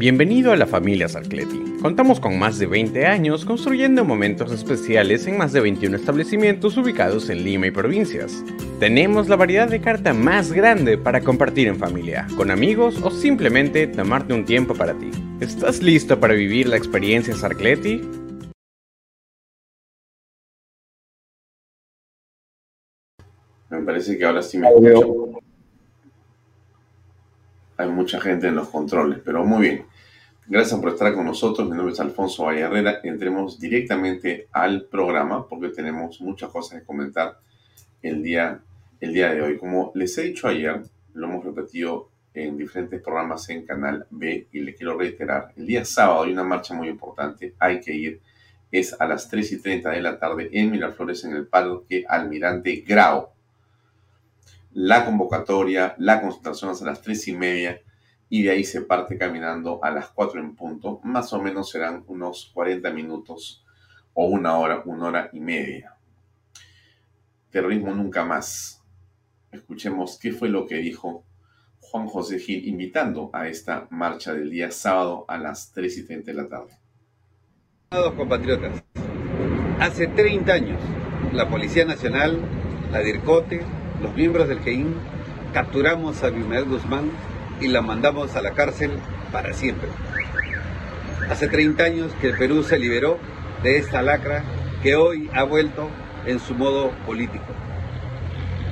Bienvenido a la familia Sarcleti. Contamos con más de 20 años construyendo momentos especiales en más de 21 establecimientos ubicados en Lima y provincias. Tenemos la variedad de carta más grande para compartir en familia, con amigos o simplemente tomarte un tiempo para ti. ¿Estás listo para vivir la experiencia Sarcleti? Me parece que ahora sí me escucho. Hay mucha gente en los controles, pero muy bien. Gracias por estar con nosotros. Mi nombre es Alfonso Valle Herrera. Entremos directamente al programa porque tenemos muchas cosas que comentar el día, el día de hoy. Como les he dicho ayer, lo hemos repetido en diferentes programas en Canal B y le quiero reiterar. El día sábado hay una marcha muy importante. Hay que ir. Es a las 3 y 30 de la tarde en Miraflores, en el Parque Almirante Grau. La convocatoria, la concentración es a las 3 y media y de ahí se parte caminando a las 4 en punto. Más o menos serán unos 40 minutos o una hora, una hora y media. Terrorismo nunca más. Escuchemos qué fue lo que dijo Juan José Gil invitando a esta marcha del día sábado a las 3 y 30 de la tarde. Estimados compatriotas, hace 30 años la Policía Nacional, la DIRCOTE, los miembros del GEIN capturamos a Abimael Guzmán y la mandamos a la cárcel para siempre. Hace 30 años que el Perú se liberó de esta lacra que hoy ha vuelto en su modo político.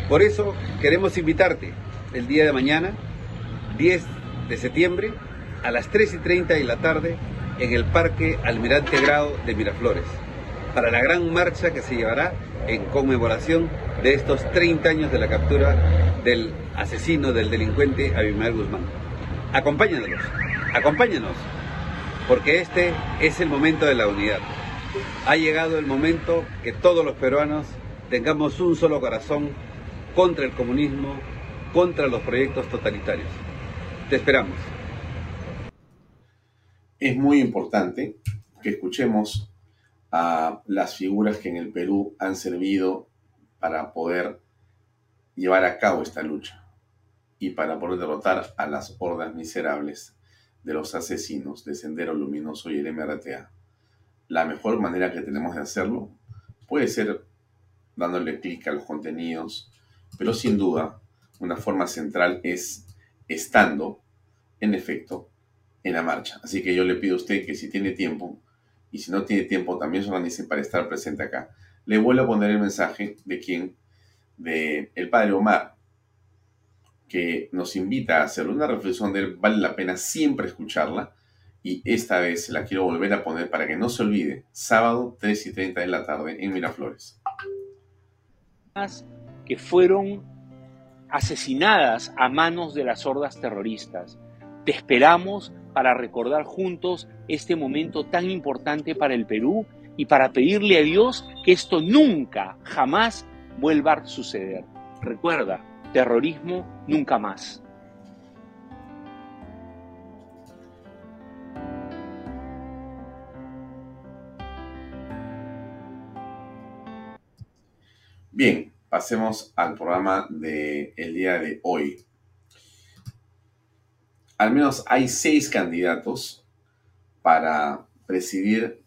Por eso queremos invitarte el día de mañana, 10 de septiembre, a las 3 y 30 de la tarde, en el Parque Almirante Grado de Miraflores, para la gran marcha que se llevará en conmemoración de estos 30 años de la captura del asesino, del delincuente Abimael Guzmán. Acompáñanos, acompáñanos, porque este es el momento de la unidad. Ha llegado el momento que todos los peruanos tengamos un solo corazón contra el comunismo, contra los proyectos totalitarios. Te esperamos. Es muy importante que escuchemos a las figuras que en el Perú han servido para poder llevar a cabo esta lucha y para poder derrotar a las hordas miserables de los asesinos de Sendero Luminoso y el MRTA. La mejor manera que tenemos de hacerlo puede ser dándole clic a los contenidos, pero sin duda una forma central es estando, en efecto, en la marcha. Así que yo le pido a usted que si tiene tiempo, y si no tiene tiempo, también se organice para estar presente acá. Le vuelvo a poner el mensaje de quien de el padre Omar, que nos invita a hacer una reflexión de vale la pena siempre escucharla y esta vez la quiero volver a poner para que no se olvide, sábado 3 y 30 de la tarde en Miraflores. Que fueron asesinadas a manos de las hordas terroristas. Te esperamos para recordar juntos este momento tan importante para el Perú y para pedirle a Dios que esto nunca, jamás vuelva a suceder. Recuerda, terrorismo nunca más. Bien, pasemos al programa del el día de hoy. Al menos hay seis candidatos para presidir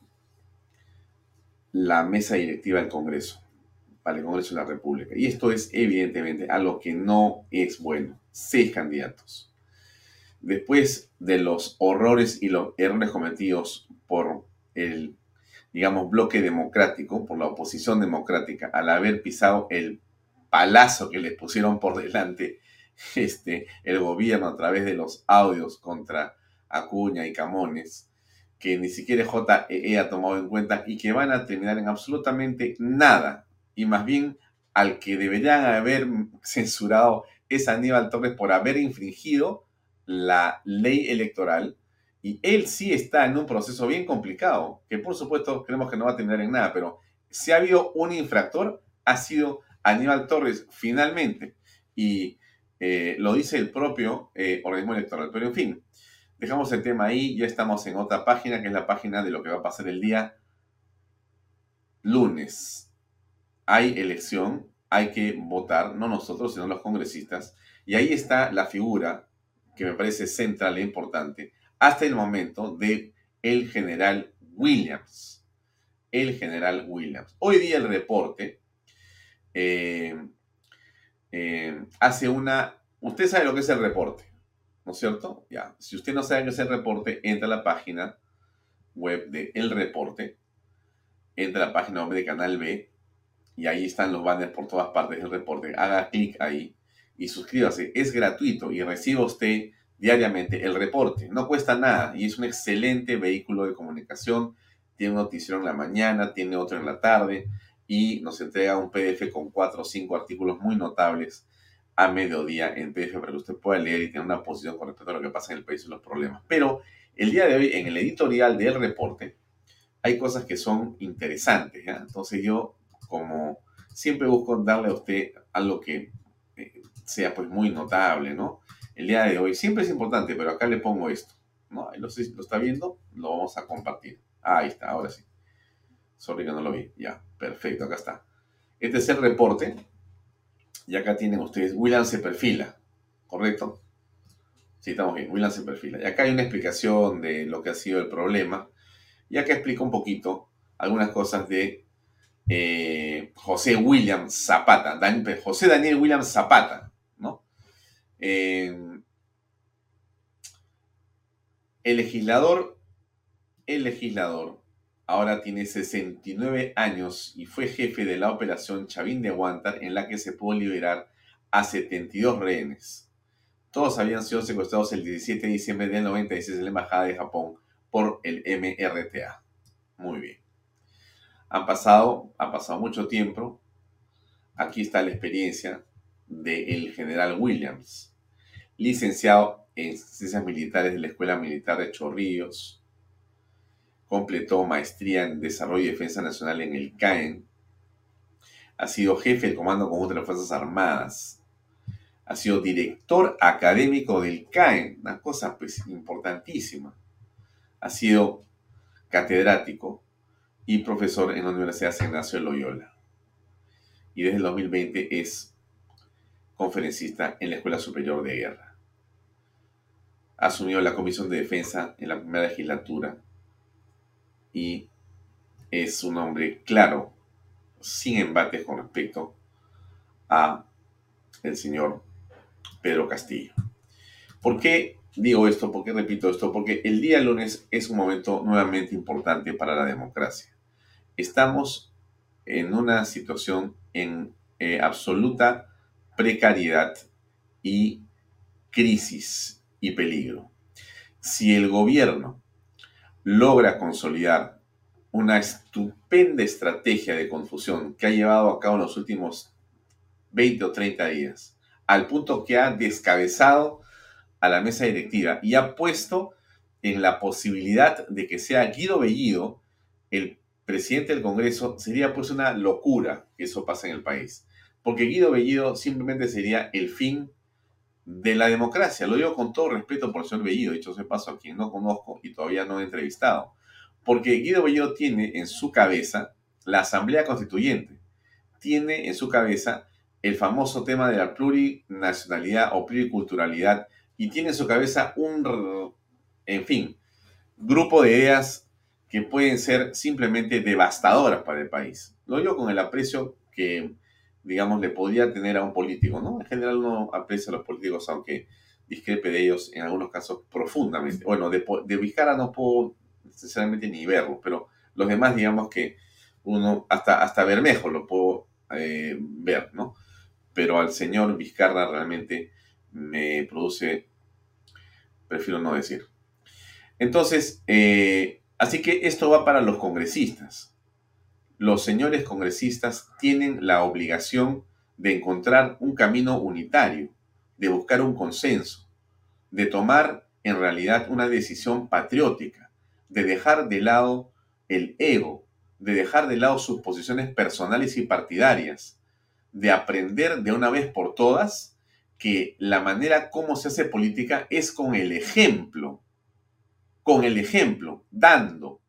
la mesa directiva del Congreso para el Congreso de la República. Y esto es evidentemente algo que no es bueno. Seis candidatos. Después de los horrores y los errores cometidos por el, digamos, bloque democrático, por la oposición democrática, al haber pisado el palazo que les pusieron por delante este, el gobierno a través de los audios contra Acuña y Camones, que ni siquiera JEE ha tomado en cuenta y que van a terminar en absolutamente nada. Y más bien al que deberían haber censurado es Aníbal Torres por haber infringido la ley electoral y él sí está en un proceso bien complicado, que por supuesto creemos que no va a terminar en nada, pero si ha habido un infractor, ha sido Aníbal Torres finalmente. Y eh, lo dice el propio eh, organismo electoral. Pero en fin, dejamos el tema ahí, ya estamos en otra página, que es la página de lo que va a pasar el día lunes. Hay elección, hay que votar, no nosotros, sino los congresistas. Y ahí está la figura que me parece central e importante, hasta el momento de el general Williams. El general Williams. Hoy día el reporte eh, eh, hace una... Usted sabe lo que es el reporte, ¿no es cierto? Ya, si usted no sabe qué es el reporte, entra a la página web de El Reporte, entra a la página web de Canal B, y ahí están los banners por todas partes del reporte. Haga clic ahí y suscríbase. Es gratuito y reciba usted diariamente el reporte. No cuesta nada y es un excelente vehículo de comunicación. Tiene un noticiero en la mañana, tiene otro en la tarde y nos entrega un PDF con cuatro o cinco artículos muy notables a mediodía en PDF para que usted pueda leer y tener una posición con respecto a lo que pasa en el país y los problemas. Pero el día de hoy, en el editorial del reporte, hay cosas que son interesantes. Entonces yo, como siempre busco darle a usted algo que eh, sea pues muy notable, ¿no? El día de hoy siempre es importante, pero acá le pongo esto, ¿no? Lo, lo está viendo, lo vamos a compartir. ahí está, ahora sí. Sorry que no lo vi. Ya, perfecto, acá está. Este es el reporte. Y acá tienen ustedes, William se perfila, ¿correcto? Sí, estamos bien, William se perfila. Y acá hay una explicación de lo que ha sido el problema. Y acá explica un poquito algunas cosas de eh, José William Zapata, José Daniel William Zapata, ¿no? Eh, el legislador, el legislador, ahora tiene 69 años y fue jefe de la operación Chavín de Aguantar en la que se pudo liberar a 72 rehenes. Todos habían sido secuestrados el 17 de diciembre del 96 en la Embajada de Japón por el MRTA. Muy bien. Han pasado, ha pasado mucho tiempo. Aquí está la experiencia del general Williams, licenciado en Ciencias Militares de la Escuela Militar de Chorrillos. Completó maestría en Desarrollo y Defensa Nacional en el CAEN. Ha sido jefe del Comando Conjunto de las Fuerzas Armadas. Ha sido director académico del CAEN, una cosa pues importantísima. Ha sido catedrático y profesor en la Universidad San Ignacio de Loyola. Y desde el 2020 es conferencista en la Escuela Superior de Guerra. Asumió la Comisión de Defensa en la primera legislatura y es un hombre claro, sin embates con respecto a el señor Pedro Castillo. ¿Por qué digo esto? ¿Por qué repito esto? Porque el día lunes es un momento nuevamente importante para la democracia. Estamos en una situación en eh, absoluta precariedad y crisis y peligro. Si el gobierno logra consolidar una estupenda estrategia de confusión que ha llevado a cabo en los últimos 20 o 30 días, al punto que ha descabezado a la mesa directiva y ha puesto en la posibilidad de que sea Guido Bellido el presidente del Congreso, sería pues una locura que eso pase en el país. Porque Guido Bellido simplemente sería el fin de la democracia. Lo digo con todo respeto por el señor Bellido, dicho ese paso a quien no conozco y todavía no he entrevistado. Porque Guido Bellido tiene en su cabeza la Asamblea Constituyente, tiene en su cabeza el famoso tema de la plurinacionalidad o pluriculturalidad y tiene en su cabeza un, en fin, grupo de ideas que pueden ser simplemente devastadoras para el país. Lo digo con el aprecio que digamos, le podría tener a un político, ¿no? En general uno aprecia a los políticos, aunque discrepe de ellos en algunos casos profundamente. Bueno, de, de Vizcarra no puedo necesariamente ni verlo, pero los demás, digamos que uno, hasta, hasta Bermejo lo puedo eh, ver, ¿no? Pero al señor Vizcarra realmente me produce, prefiero no decir. Entonces, eh, así que esto va para los congresistas. Los señores congresistas tienen la obligación de encontrar un camino unitario, de buscar un consenso, de tomar en realidad una decisión patriótica, de dejar de lado el ego, de dejar de lado sus posiciones personales y partidarias, de aprender de una vez por todas que la manera como se hace política es con el ejemplo, con el ejemplo, dando,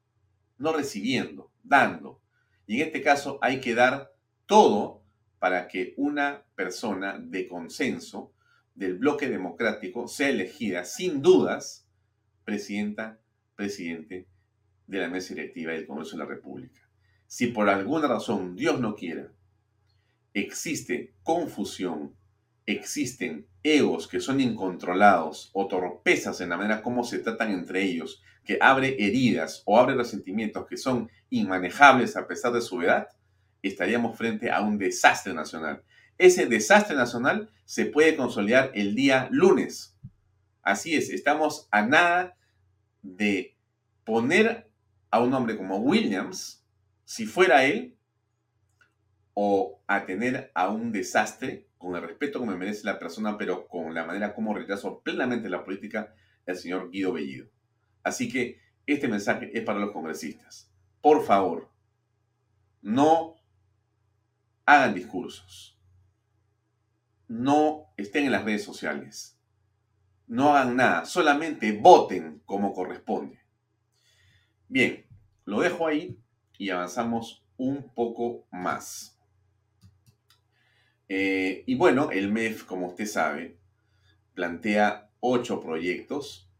no recibiendo, dando. Y en este caso hay que dar todo para que una persona de consenso del bloque democrático sea elegida sin dudas presidenta, presidente de la mesa directiva del Congreso de la República. Si por alguna razón Dios no quiera, existe confusión, existen egos que son incontrolados o torpezas en la manera como se tratan entre ellos, que abre heridas o abre resentimientos que son inmanejables a pesar de su edad, estaríamos frente a un desastre nacional. Ese desastre nacional se puede consolidar el día lunes. Así es, estamos a nada de poner a un hombre como Williams si fuera él, o a tener a un desastre, con el respeto que me merece la persona, pero con la manera como rechazo plenamente la política, el señor Guido Bellido. Así que este mensaje es para los congresistas. Por favor, no hagan discursos. No estén en las redes sociales. No hagan nada. Solamente voten como corresponde. Bien, lo dejo ahí y avanzamos un poco más. Eh, y bueno, el MEF, como usted sabe, plantea ocho proyectos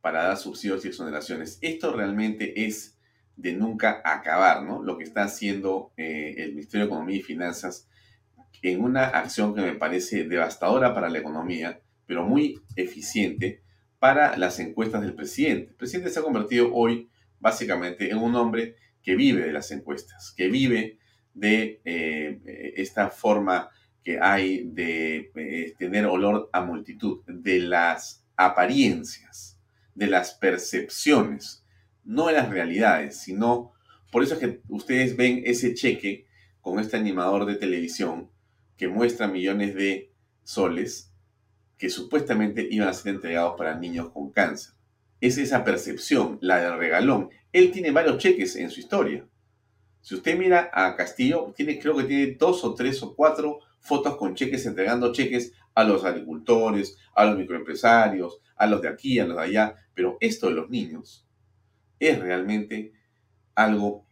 para dar subsidios y exoneraciones. Esto realmente es de nunca acabar, ¿no? Lo que está haciendo eh, el Ministerio de Economía y Finanzas en una acción que me parece devastadora para la economía, pero muy eficiente para las encuestas del presidente. El presidente se ha convertido hoy básicamente en un hombre que vive de las encuestas, que vive de eh, esta forma que hay de eh, tener olor a multitud, de las apariencias, de las percepciones, no de las realidades, sino por eso es que ustedes ven ese cheque con este animador de televisión que muestra millones de soles que supuestamente iban a ser entregados para niños con cáncer. Es esa percepción, la del regalón, él tiene varios cheques en su historia. Si usted mira a Castillo, tiene, creo que tiene dos o tres o cuatro fotos con cheques, entregando cheques a los agricultores, a los microempresarios, a los de aquí, a los de allá. Pero esto de los niños es realmente algo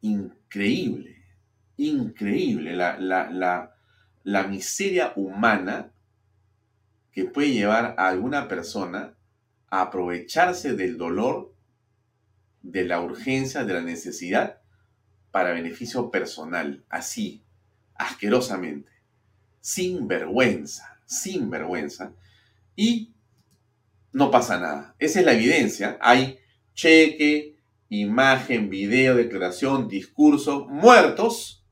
increíble, increíble. La, la, la miseria humana que puede llevar a alguna persona a aprovecharse del dolor de la urgencia, de la necesidad, para beneficio personal, así, asquerosamente, sin vergüenza, sin vergüenza, y no pasa nada. Esa es la evidencia. Hay cheque, imagen, video, declaración, discurso, muertos,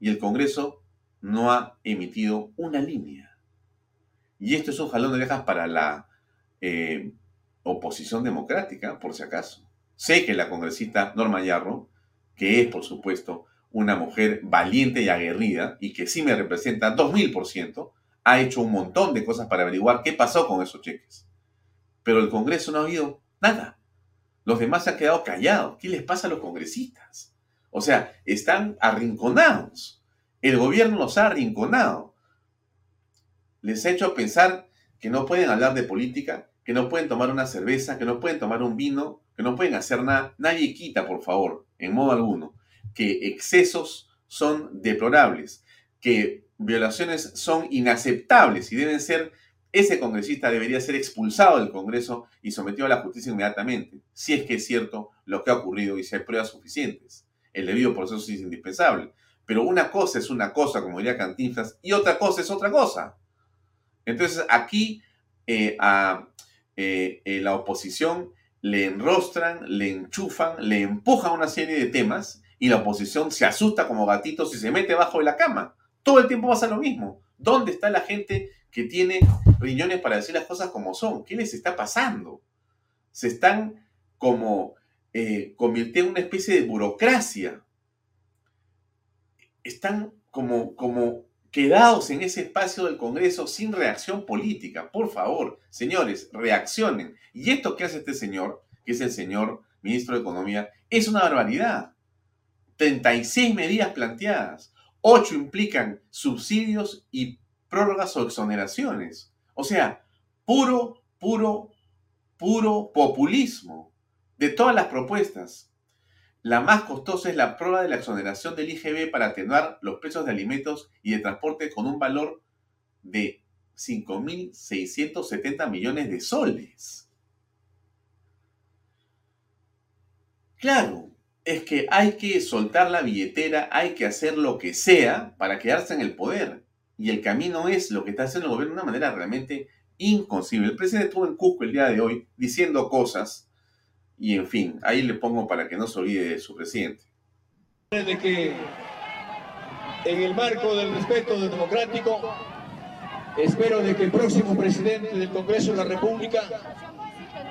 y el Congreso no ha emitido una línea. Y esto es un jalón de orejas para la eh, oposición democrática, por si acaso. Sé que la congresista Norma Yarro, que es, por supuesto, una mujer valiente y aguerrida y que sí me representa 2000%, ha hecho un montón de cosas para averiguar qué pasó con esos cheques. Pero el Congreso no ha habido nada. Los demás se han quedado callados. ¿Qué les pasa a los congresistas? O sea, están arrinconados. El gobierno los ha arrinconado. Les ha hecho pensar que no pueden hablar de política, que no pueden tomar una cerveza, que no pueden tomar un vino, que no pueden hacer nada. Nadie quita, por favor, en modo alguno, que excesos son deplorables, que violaciones son inaceptables y deben ser, ese congresista debería ser expulsado del Congreso y sometido a la justicia inmediatamente, si es que es cierto lo que ha ocurrido y si hay pruebas suficientes. El debido proceso es indispensable. Pero una cosa es una cosa, como diría Cantinflas, y otra cosa es otra cosa. Entonces aquí eh, a eh, eh, la oposición le enrostran, le enchufan, le empujan una serie de temas y la oposición se asusta como gatitos y se mete bajo de la cama. Todo el tiempo pasa lo mismo. ¿Dónde está la gente que tiene riñones para decir las cosas como son? ¿Qué les está pasando? Se están como convirtiendo en una especie de burocracia están como, como quedados en ese espacio del Congreso sin reacción política. Por favor, señores, reaccionen. Y esto que hace este señor, que es el señor ministro de Economía, es una barbaridad. 36 medidas planteadas. 8 implican subsidios y prórrogas o exoneraciones. O sea, puro, puro, puro populismo de todas las propuestas. La más costosa es la prueba de la exoneración del IGB para atenuar los precios de alimentos y de transporte con un valor de 5.670 millones de soles. Claro, es que hay que soltar la billetera, hay que hacer lo que sea para quedarse en el poder. Y el camino es lo que está haciendo el gobierno de una manera realmente inconcebible. El presidente estuvo en Cusco el día de hoy diciendo cosas y en fin, ahí le pongo para que no se olvide de su presidente. De que en el marco del respeto democrático, espero de que el próximo presidente del Congreso de la República,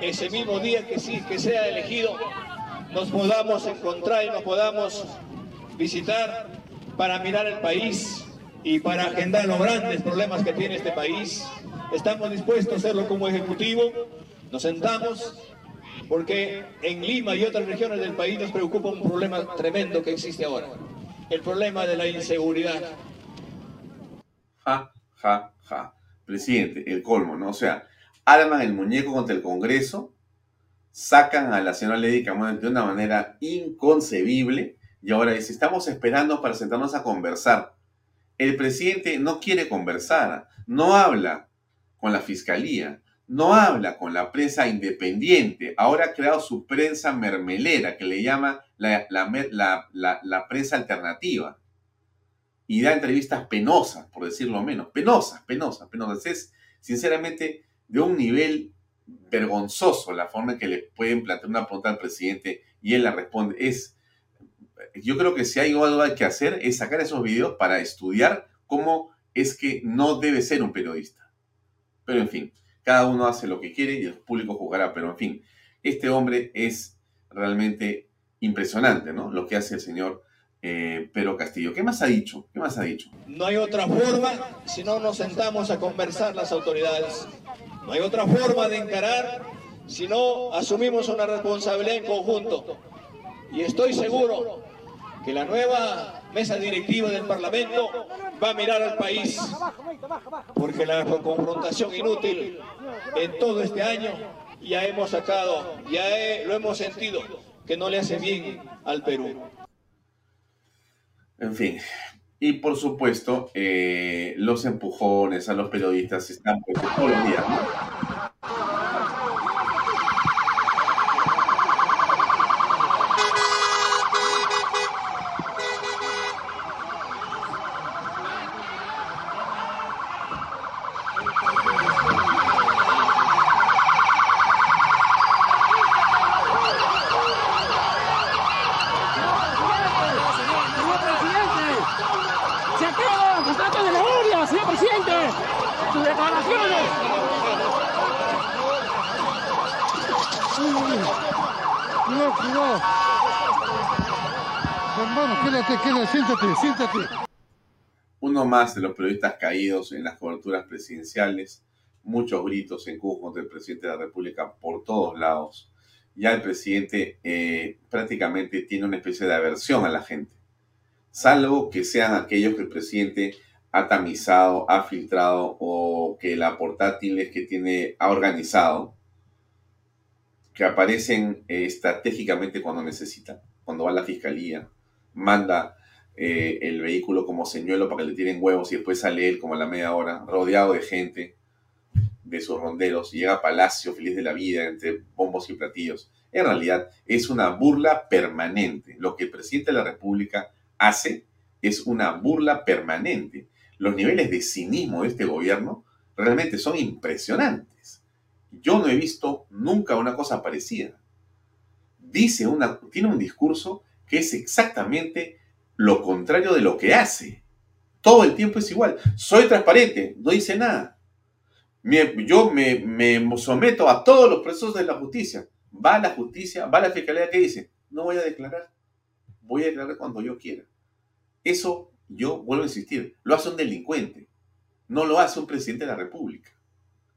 ese mismo día que sea elegido, nos podamos encontrar y nos podamos visitar para mirar el país y para agendar los grandes problemas que tiene este país. Estamos dispuestos a hacerlo como ejecutivo. Nos sentamos, porque en Lima y otras regiones del país nos preocupa un problema tremendo que existe ahora, el problema de la inseguridad. Ja, ja, ja. Presidente, el colmo, ¿no? O sea, arman el muñeco contra el Congreso, sacan a la señora Lady Camón de una manera inconcebible y ahora dice, estamos esperando para sentarnos a conversar. El presidente no quiere conversar, no habla con la fiscalía, no habla con la prensa independiente, ahora ha creado su prensa mermelera, que le llama la, la, prensa alternativa. Y da entrevistas penosas, por decirlo menos. Penosas, penosas, penosas. Es, sinceramente, de un nivel vergonzoso la forma en que le pueden plantear una pregunta al presidente y él la responde. Es, yo creo que si hay algo que hacer es sacar esos videos para estudiar cómo es que no debe ser un periodista. Pero en fin, cada uno hace lo que quiere y el público jugará, pero en fin, este hombre es realmente impresionante, ¿no? Lo que hace el señor eh, Pedro Castillo. ¿Qué más ha dicho? ¿Qué más ha dicho? No hay otra forma si no nos sentamos a conversar las autoridades. No hay otra forma de encarar si no asumimos una responsabilidad en conjunto. Y estoy seguro que la nueva mesa directiva del Parlamento va a mirar al país, porque la confrontación inútil en todo este año ya hemos sacado, ya lo hemos sentido, que no le hace bien al Perú. En fin, y por supuesto, eh, los empujones a los periodistas están pues, todos los días, Uno más de los periodistas caídos en las coberturas presidenciales, muchos gritos en Cuba contra el presidente de la República por todos lados. Ya el presidente eh, prácticamente tiene una especie de aversión a la gente, salvo que sean aquellos que el presidente ha tamizado, ha filtrado o que la portátil que tiene, ha organizado, que aparecen eh, estratégicamente cuando necesita, cuando va a la fiscalía, manda eh, el vehículo como señuelo para que le tiren huevos y después sale él como a la media hora, rodeado de gente, de sus ronderos, llega a Palacio feliz de la vida entre bombos y platillos. En realidad es una burla permanente. Lo que el presidente de la República hace es una burla permanente. Los niveles de cinismo de este gobierno realmente son impresionantes. Yo no he visto nunca una cosa parecida. Dice una, tiene un discurso que es exactamente lo contrario de lo que hace. Todo el tiempo es igual. Soy transparente, no dice nada. yo me, me, someto a todos los procesos de la justicia. Va a la justicia, va a la fiscalía que dice, no voy a declarar. Voy a declarar cuando yo quiera. Eso, yo vuelvo a insistir, lo hace un delincuente. No lo hace un presidente de la República,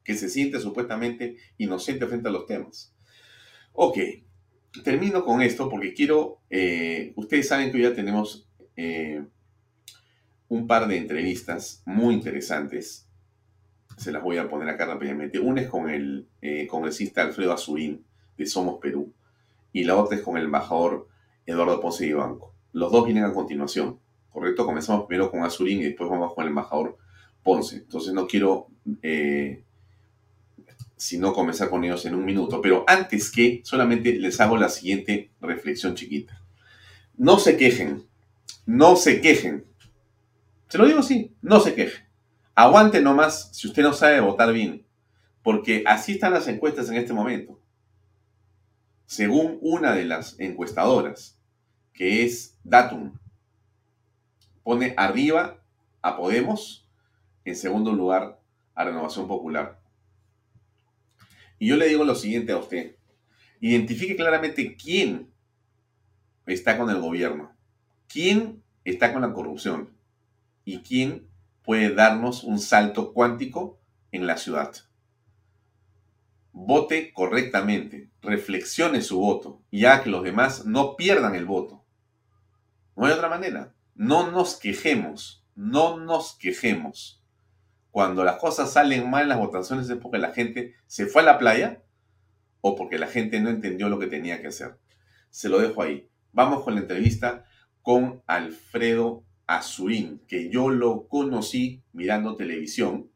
que se siente supuestamente inocente frente a los temas. Ok, termino con esto porque quiero, eh, ustedes saben que ya tenemos eh, un par de entrevistas muy interesantes. Se las voy a poner acá rápidamente. Una es con el eh, congresista Alfredo Azurín de Somos Perú y la otra es con el embajador Eduardo Ponce de Banco. Los dos vienen a continuación, ¿correcto? Comenzamos primero con Azurín y después vamos con el embajador Ponce. Entonces no quiero eh, sino comenzar con ellos en un minuto. Pero antes que, solamente les hago la siguiente reflexión chiquita. No se quejen, no se quejen. Se lo digo así, no se quejen. Aguante nomás si usted no sabe votar bien, porque así están las encuestas en este momento. Según una de las encuestadoras, que es Datum, pone arriba a Podemos, en segundo lugar a Renovación Popular. Y yo le digo lo siguiente a usted. Identifique claramente quién está con el gobierno, quién está con la corrupción y quién puede darnos un salto cuántico en la ciudad. Vote correctamente, reflexione su voto y haga que los demás no pierdan el voto. No hay otra manera. No nos quejemos, no nos quejemos cuando las cosas salen mal en las votaciones es porque la gente se fue a la playa o porque la gente no entendió lo que tenía que hacer. Se lo dejo ahí. Vamos con la entrevista con Alfredo Azurín, que yo lo conocí mirando televisión,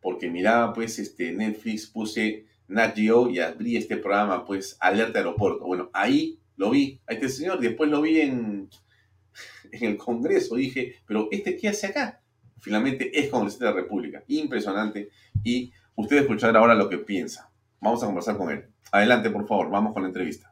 porque miraba pues este Netflix, puse Nat Geo y abrí este programa pues Alerta Aeropuerto. Bueno, ahí lo vi a este señor, después lo vi en, en el Congreso, dije, pero ¿este qué hace acá? finalmente es congresista de la República. Impresionante. Y usted escuchar ahora lo que piensa. Vamos a conversar con él. Adelante, por favor. Vamos con la entrevista.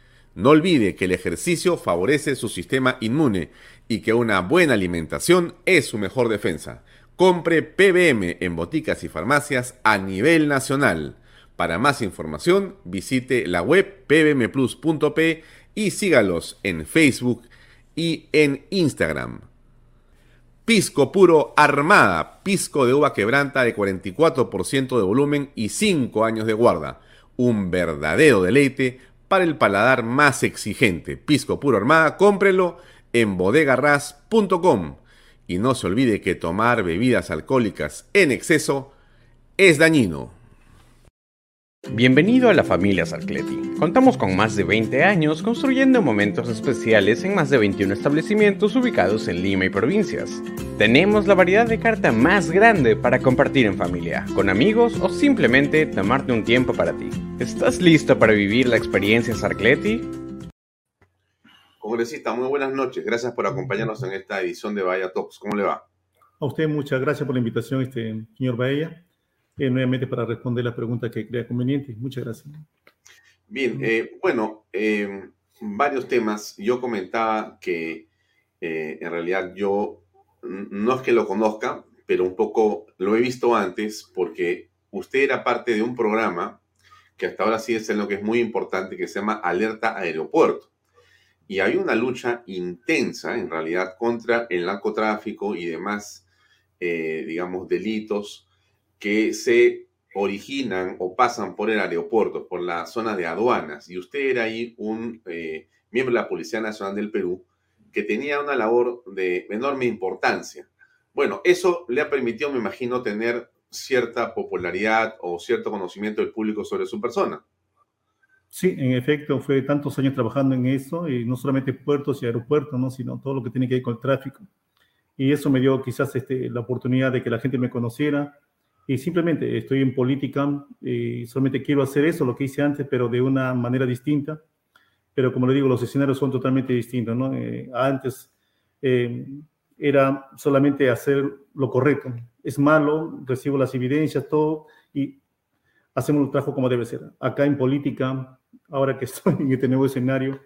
No olvide que el ejercicio favorece su sistema inmune y que una buena alimentación es su mejor defensa. Compre PBM en boticas y farmacias a nivel nacional. Para más información, visite la web pbmplus.p y sígalos en Facebook y en Instagram. Pisco puro Armada, pisco de uva quebranta de 44% de volumen y 5 años de guarda. Un verdadero deleite para el paladar más exigente. Pisco puro Armada, cómprelo en bodegarras.com. Y no se olvide que tomar bebidas alcohólicas en exceso es dañino. Bienvenido a la familia Sarcleti. Contamos con más de 20 años construyendo momentos especiales en más de 21 establecimientos ubicados en Lima y provincias. Tenemos la variedad de carta más grande para compartir en familia, con amigos o simplemente tomarte un tiempo para ti. ¿Estás listo para vivir la experiencia Sarcleti? Congresista, muy buenas noches. Gracias por acompañarnos en esta edición de Bahía Talks. ¿Cómo le va? A usted muchas gracias por la invitación, este, señor Bahía. Eh, nuevamente para responder la pregunta que crea conveniente. Muchas gracias. Bien, eh, bueno, eh, varios temas. Yo comentaba que en realidad yo no es que lo conozca, pero un poco lo he visto antes porque usted era parte de un programa que hasta ahora sí es en lo que es muy importante, que se llama Alerta Aeropuerto. Y hay una lucha intensa, en realidad, contra el narcotráfico y demás, digamos, delitos que se originan o pasan por el aeropuerto, por la zona de aduanas, y usted era ahí un eh, miembro de la Policía Nacional del Perú, que tenía una labor de enorme importancia. Bueno, eso le ha permitido, me imagino, tener cierta popularidad o cierto conocimiento del público sobre su persona. Sí, en efecto, fue tantos años trabajando en eso, y no solamente puertos y aeropuertos, ¿no? sino todo lo que tiene que ver con el tráfico. Y eso me dio quizás este, la oportunidad de que la gente me conociera. Y simplemente estoy en política y solamente quiero hacer eso, lo que hice antes, pero de una manera distinta. Pero como le digo, los escenarios son totalmente distintos. ¿no? Eh, antes eh, era solamente hacer lo correcto. Es malo, recibo las evidencias, todo, y hacemos el trabajo como debe ser. Acá en política, ahora que estoy en este nuevo escenario,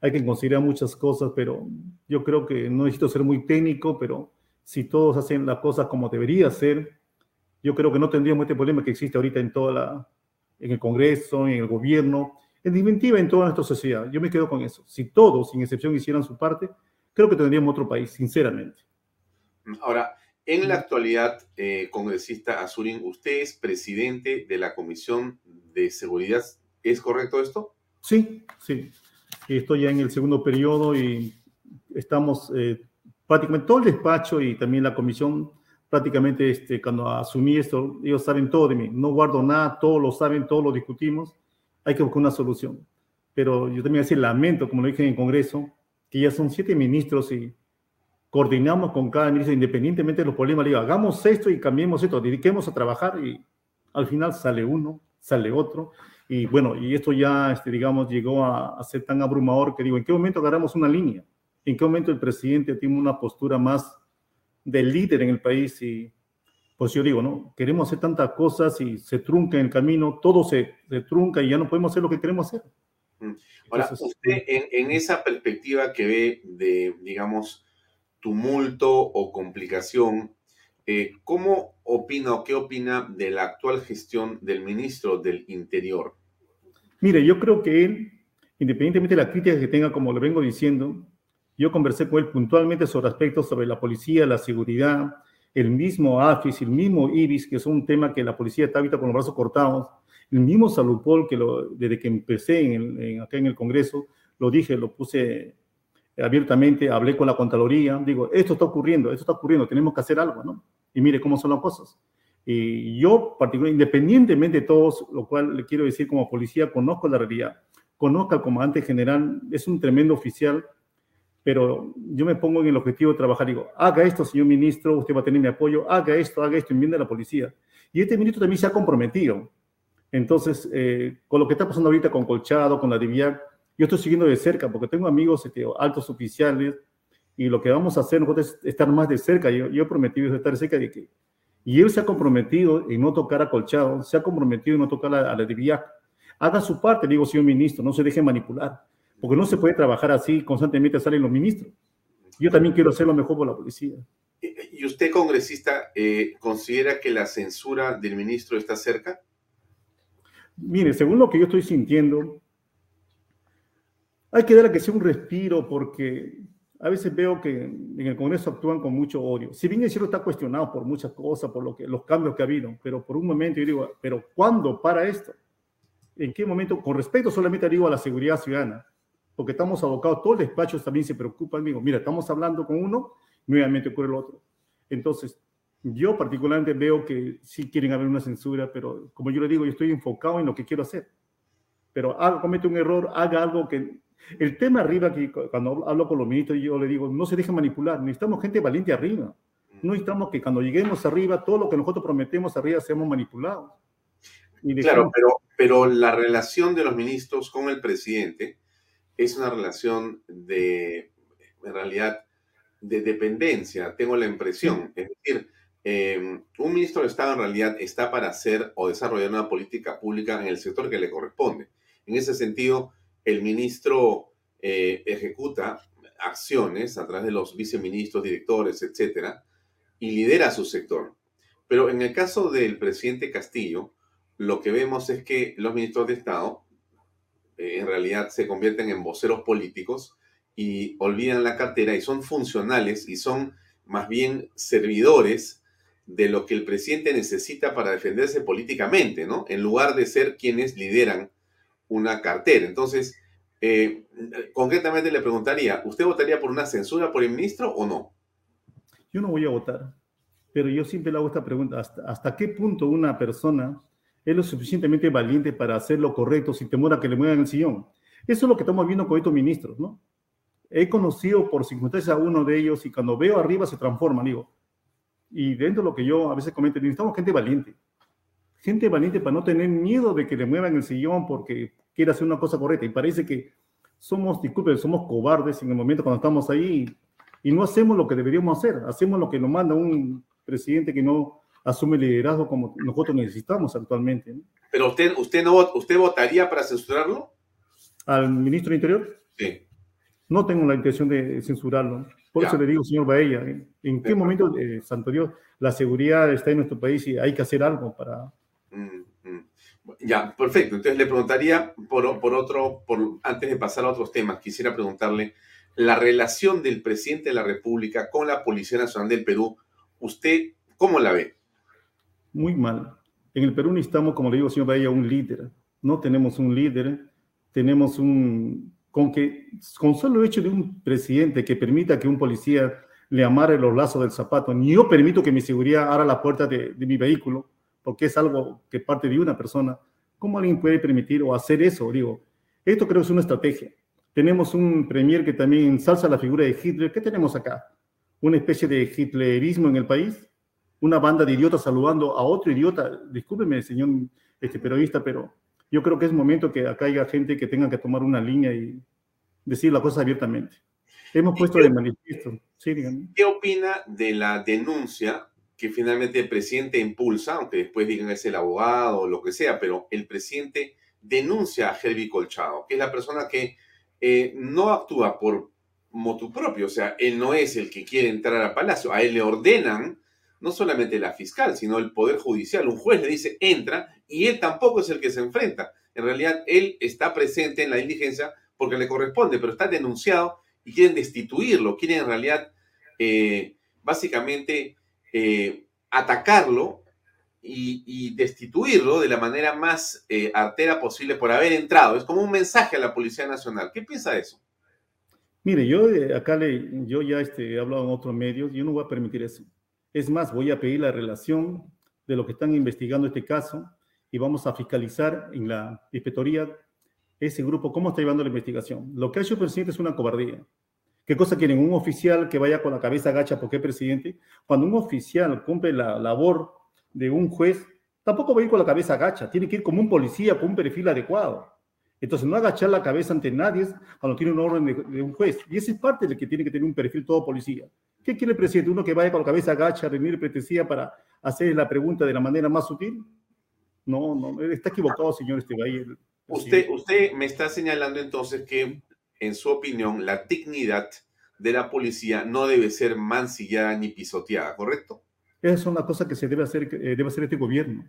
hay que considerar muchas cosas, pero yo creo que no necesito ser muy técnico, pero si todos hacen las cosas como debería ser, yo creo que no tendríamos este problema que existe ahorita en toda la, en el Congreso, en el gobierno, en definitiva en toda nuestra sociedad. Yo me quedo con eso. Si todos, sin excepción, hicieran su parte, creo que tendríamos otro país, sinceramente. Ahora, en la actualidad, eh, congresista Azurin, usted es presidente de la Comisión de Seguridad. ¿Es correcto esto? Sí, sí. Estoy ya en el segundo periodo y estamos eh, prácticamente todo el despacho y también la comisión, prácticamente este, cuando asumí esto, ellos saben todo de mí. No guardo nada, todo lo saben, todo lo discutimos. Hay que buscar una solución. Pero yo también así lamento, como lo dije en el Congreso, que ya son siete ministros y coordinamos con cada ministro independientemente de los problemas. Le digo, hagamos esto y cambiemos esto, dediquemos a trabajar y al final sale uno, sale otro. Y bueno, y esto ya, este, digamos, llegó a, ser tan abrumador que digo, ¿en qué momento agarramos una línea? ¿En qué momento el presidente tiene una postura más de líder en el país? Y pues yo digo, ¿no? Queremos hacer tantas cosas y se trunca en el camino, todo se, se trunca y ya no podemos hacer lo que queremos hacer. Mm. Ahora, usted en, esa perspectiva que ve de, digamos, tumulto o complicación, eh, ¿cómo opina o qué opina de la actual gestión del ministro del Interior? Mire, yo creo que él, independientemente de la crítica que tenga, como le vengo diciendo, yo conversé con él puntualmente sobre aspectos sobre la policía, la seguridad, el mismo AFIS, el mismo IBIS, que es un tema que la policía está ahorita con los brazos cortados, el mismo Salupol, que lo, desde que empecé en acá en el Congreso, lo dije, lo puse abiertamente, hablé con la Contraloría, digo, esto está ocurriendo, esto está ocurriendo, tenemos que hacer algo, ¿no? Y mire cómo son las cosas. Y yo, particularmente, independientemente de todos, lo cual le quiero decir como policía, conozco la realidad, conozco al comandante general, es un tremendo oficial, pero yo me pongo en el objetivo de trabajar, digo, haga esto, señor ministro, usted va a tener mi apoyo, haga esto, haga esto, enmienda a la policía. Y este ministro también se ha comprometido. Entonces, eh, con lo que está pasando ahorita con Colchado, con la DIVIAC, yo estoy siguiendo de cerca porque tengo amigos este, altos oficiales y lo que vamos a hacer nosotros es estar más de cerca. Yo, yo he prometido estar cerca de que... Y él se ha comprometido en no tocar a Colchado, se ha comprometido en no tocar a, la DIVIAC. Haga su parte, digo, señor ministro, no se deje manipular, porque no se puede trabajar así, constantemente salen los ministros. Yo también quiero hacer lo mejor por la policía. ¿Y usted, congresista, eh, considera que la censura del ministro está cerca? Mire, según lo que yo estoy sintiendo, hay que darle que sea un respiro porque a veces veo que en el Congreso actúan con mucho odio. Si bien el cielo está cuestionado por muchas cosas, por lo que, los cambios que ha habido, pero por un momento yo digo, pero ¿cuándo para esto? ¿En qué momento? Con respecto solamente digo a la seguridad ciudadana, porque estamos abocados, todos los despachos también se preocupan, digo, mira, estamos hablando con uno, nuevamente ocurre el otro. Entonces, yo particularmente veo que sí quieren haber una censura, pero como yo le digo, yo estoy enfocado en lo que quiero hacer. Pero haga, comete un error, haga algo que... El tema arriba, que cuando hablo con los ministros, yo le digo, no se deje manipular, necesitamos gente valiente arriba. No necesitamos que cuando lleguemos arriba, todo lo que nosotros prometemos arriba seamos manipulados. Claro, pero, pero la relación de los ministros con el presidente es una relación de, en realidad, de dependencia, tengo la impresión. Es decir, Em, un ministro de Estado en realidad está para hacer o desarrollar una política pública en el sector que le corresponde. En ese sentido, el ministro eh, ejecuta acciones a través de los viceministros, directores, etcétera, y lidera su sector. Pero en el caso del presidente Castillo, lo que vemos es que los ministros de Estado eh, en realidad se convierten en voceros políticos y olvidan la cartera y son funcionales y son más bien servidores de lo que el presidente necesita para defenderse políticamente, ¿no? En lugar de ser quienes lideran una cartera. Entonces, Eh, concretamente le preguntaría, ¿usted votaría por una censura por el ministro o no? Yo no voy a votar, pero yo siempre le hago esta pregunta, ¿hasta, hasta qué punto una persona es lo suficientemente valiente para hacer lo correcto sin temor a que le muevan el sillón? Eso es lo que estamos viendo con estos ministros, ¿no? He conocido por circunstancias a uno de ellos y cuando veo arriba se transforma, digo. Y dentro de lo que yo a veces comento, necesitamos gente valiente. Gente valiente para no tener miedo de que le muevan el sillón porque quiere hacer una cosa correcta. Y parece que somos, disculpen, somos cobardes en el momento cuando estamos ahí y, no hacemos lo que deberíamos hacer. Hacemos lo que nos manda un presidente que no asume liderazgo como nosotros necesitamos actualmente. Pero usted, usted, no, ¿usted votaría para censurarlo? ¿Al ministro de Interior? Sí. No tengo la intención de censurarlo. Por eso le digo, señor Baella, ¿en, qué momento, eh, Santo Dios, la seguridad está en nuestro país y hay que hacer algo para... Mm, mm. Ya, perfecto. Entonces le preguntaría por, por otro, por, antes de pasar a otros temas, quisiera preguntarle la relación del presidente de la República con la Policía Nacional del Perú. ¿Usted cómo la ve? Muy mal. En el Perú necesitamos, como le digo, señor Bahía, un líder. No tenemos un líder, tenemos un, con que, con solo hecho de un presidente que permita que un policía le amarre los lazos del zapato, ni yo permito que mi seguridad abra la puerta de, mi vehículo, porque es algo que parte de una persona. ¿Cómo alguien puede permitir o hacer eso? Digo, esto creo que es una estrategia. Tenemos un premier que también ensalza la figura de Hitler. ¿Qué tenemos acá? ¿Una especie de hitlerismo en el país? ¿Una banda de idiotas saludando a otro idiota? Discúlpeme, señor este, periodista, pero yo creo que es momento que acá haya gente que tenga que tomar una línea y decir la cosa abiertamente. Hemos puesto de manifiesto. Sí, ¿Qué opina de la denuncia que finalmente el presidente impulsa, aunque después digan es el abogado o lo que sea, pero el presidente denuncia a Herbie Colchado, que es la persona que eh, no actúa por motu propio, o sea, él no es el que quiere entrar al palacio, a él le ordenan no solamente la fiscal, sino el Poder Judicial. Un juez le dice, entra, y él tampoco es el que se enfrenta. En realidad, él está presente en la diligencia porque le corresponde, pero está denunciado y quieren destituirlo, quieren en realidad, eh, básicamente, eh, atacarlo y, destituirlo de la manera más eh, artera posible por haber entrado. Es como un mensaje a la Policía Nacional. ¿Qué piensa de eso? Mire, yo acá le, yo ya este, he hablado en otros medios, yo no voy a permitir eso. Es más, voy a pedir la relación de lo que están investigando este caso y vamos a fiscalizar en la inspectoría ese grupo cómo está llevando la investigación. Lo que ha hecho el presidente es una cobardía. ¿Qué cosa quieren? ¿Un oficial que vaya con la cabeza agacha porque es presidente? Cuando un oficial cumple la labor de un juez, tampoco va a ir con la cabeza agacha, tiene que ir como un policía con un perfil adecuado. Entonces, no agachar la cabeza ante nadie cuando tiene un orden de, un juez. Y esa es parte de que tiene que tener un perfil todo policía. ¿Qué quiere el presidente? ¿Uno que vaya con la cabeza agacha, rendir pretesía para hacer la pregunta de la manera más sutil? No, no, está equivocado, señor Estebay. Usted, usted me está señalando entonces que, en su opinión, la dignidad de la policía no debe ser mancillada ni pisoteada, ¿correcto? Esa es una cosa que se debe hacer, eh, debe hacer este gobierno.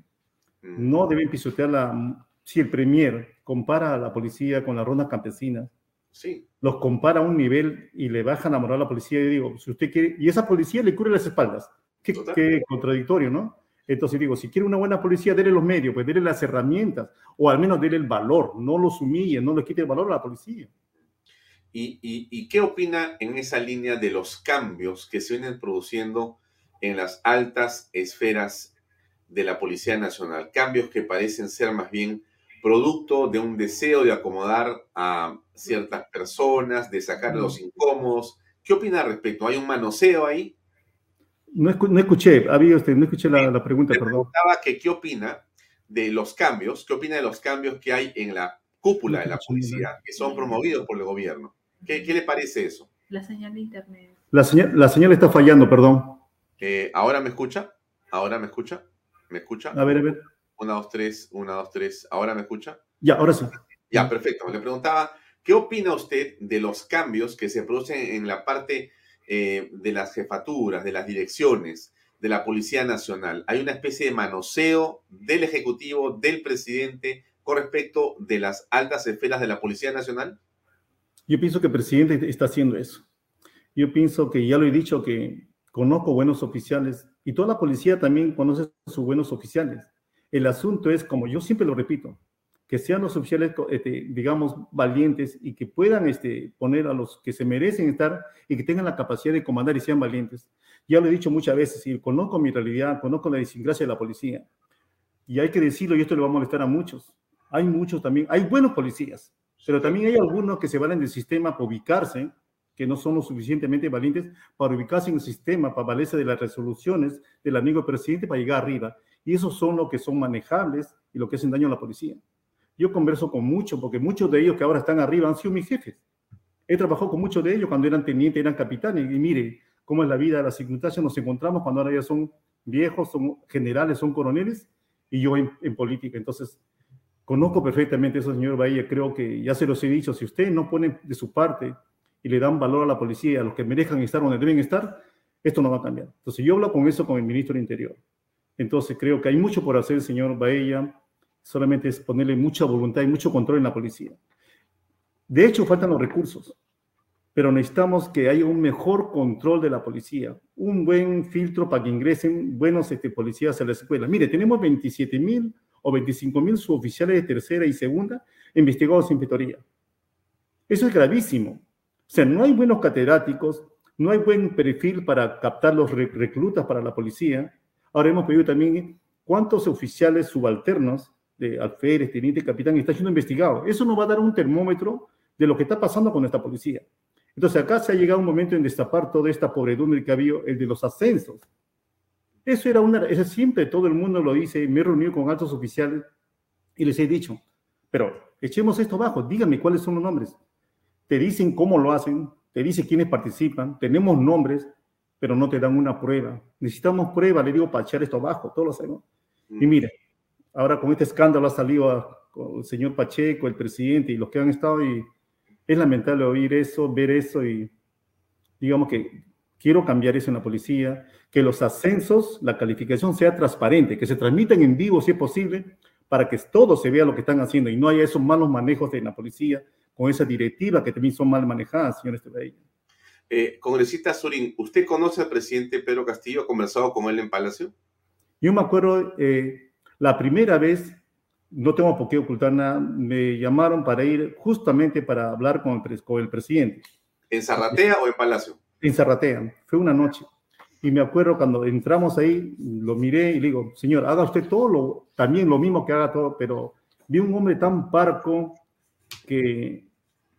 Mm. No deben pisotearla. Si el Premier compara a la policía con las rondas campesinas, sí. los compara a un nivel y le bajan a moral a la policía, y digo, si usted quiere, y esa policía le cubre las espaldas. Qué, qué contradictorio, ¿no? Entonces digo, si quiere una buena policía, déle los medios, pues déle las herramientas, o al menos déle el valor, no los humille, no le quite el valor a la policía. ¿Y, y qué opina en esa línea de los cambios que se vienen produciendo en las altas esferas de la Policía Nacional? Cambios que parecen ser más bien producto de un deseo de acomodar a ciertas personas, de sacar los incómodos. ¿Qué opina al respecto? ¿Hay un manoseo ahí? No, escuché, había usted, no escuché la, pregunta, Me preguntaba que qué opina de los cambios, qué opina de los cambios que hay en la cúpula de la policía, que son promovidos por el gobierno. ¿Qué, le parece eso? La señal de internet. La señal, la señal está fallando, perdón. Eh, ¿Ahora me escucha? ¿Ahora me escucha? ¿Me escucha? A ver, a ver. Una, dos, tres, una, dos, tres. ¿Ahora me escucha? Ya, ahora sí. Ya, perfecto. Le preguntaba, ¿qué opina usted de los cambios que se producen en la parte eh, de las jefaturas, de las direcciones de la Policía Nacional? ¿Hay una especie de manoseo del Ejecutivo, del presidente, con respecto de las altas esferas de la Policía Nacional? Yo pienso que el presidente está haciendo eso. Yo pienso que ya lo he dicho que conozco buenos oficiales y toda la policía también conoce sus buenos oficiales. El asunto es, como yo siempre lo repito, que sean los oficiales, este, digamos, valientes y que puedan este, poner a los que se merecen estar y que tengan la capacidad de comandar y sean valientes. Ya lo he dicho muchas veces, y conozco mi realidad, conozco la idiosincrasia de la policía. Y hay que decirlo, y esto le va a molestar a muchos. Hay muchos también, hay buenos policías, pero también hay algunos que se valen del sistema para ubicarse, que no son lo suficientemente valientes para ubicarse en el sistema, para valerse de las resoluciones del amigo presidente para llegar arriba. Y esos son los que son manejables y lo que hacen daño a la policía. Yo converso con muchos, porque muchos de ellos que ahora están arriba han sido mis jefes. He trabajado con muchos de ellos cuando eran tenientes, eran capitanes, y mire cómo es la vida, las circunstancias nos encontramos cuando ahora ya son viejos, son generales, son coroneles, y yo en, política. Entonces, conozco perfectamente eso, señor Bahía, creo que ya se los he dicho, si ustedes no ponen de su parte y le dan valor a la policía, a los que merezcan estar donde deben estar, esto no va a cambiar. Entonces, yo hablo con eso con el ministro del Interior. Entonces, creo que hay mucho por hacer, señor Bahía solamente es ponerle mucha voluntad y mucho control en la policía. De hecho, faltan los recursos, pero necesitamos que haya un mejor control de la policía, un buen filtro para que ingresen buenos este, policías a la escuela. Mire, tenemos 27 mil o 25 mil suboficiales de tercera y segunda investigados en inspectoría. Eso es gravísimo. O sea, no hay buenos catedráticos, no hay buen perfil para captar los reclutas para la policía. Ahora hemos pedido también cuántos oficiales subalternos de alférez, teniente, capitán, está siendo investigado. Eso nos va a dar un termómetro de lo que está pasando con esta policía. Entonces acá se ha llegado un momento en destapar toda esta pobredumbre que ha habido, el de los ascensos. Eso era una, eso siempre todo el mundo lo dice, me he reunido con altos oficiales y les he dicho, pero echemos esto abajo, díganme cuáles son los nombres. Te dicen cómo lo hacen, te dicen quiénes participan, tenemos nombres, pero no te dan una prueba. Necesitamos prueba, le digo, para echar esto abajo, todos lo sabemos. Y mm. mire, ahora con este escándalo ha salido el señor Pacheco, el presidente y los que han estado y es lamentable oír eso, ver eso y digamos que quiero cambiar eso en la policía, que los ascensos, la calificación sea transparente, que se transmitan en vivo si es posible, para que todo se vea lo que están haciendo y no haya esos malos manejos de la policía con esa directiva que también son mal manejadas, señor Esteban. Eh, congresista Surín, ¿usted conoce al presidente Pedro Castillo? ¿Ha conversado con él en Palacio? Yo me acuerdo, eh, la primera vez, no tengo por qué ocultar nada, me llamaron para ir justamente para hablar con el, con el presidente. ¿En Zarratea o en Palacio? En Zarratea, fue una noche. Y me acuerdo cuando entramos ahí, lo miré y le digo, señor, haga usted todo, lo, también lo mismo que haga todo, pero vi un hombre tan parco que,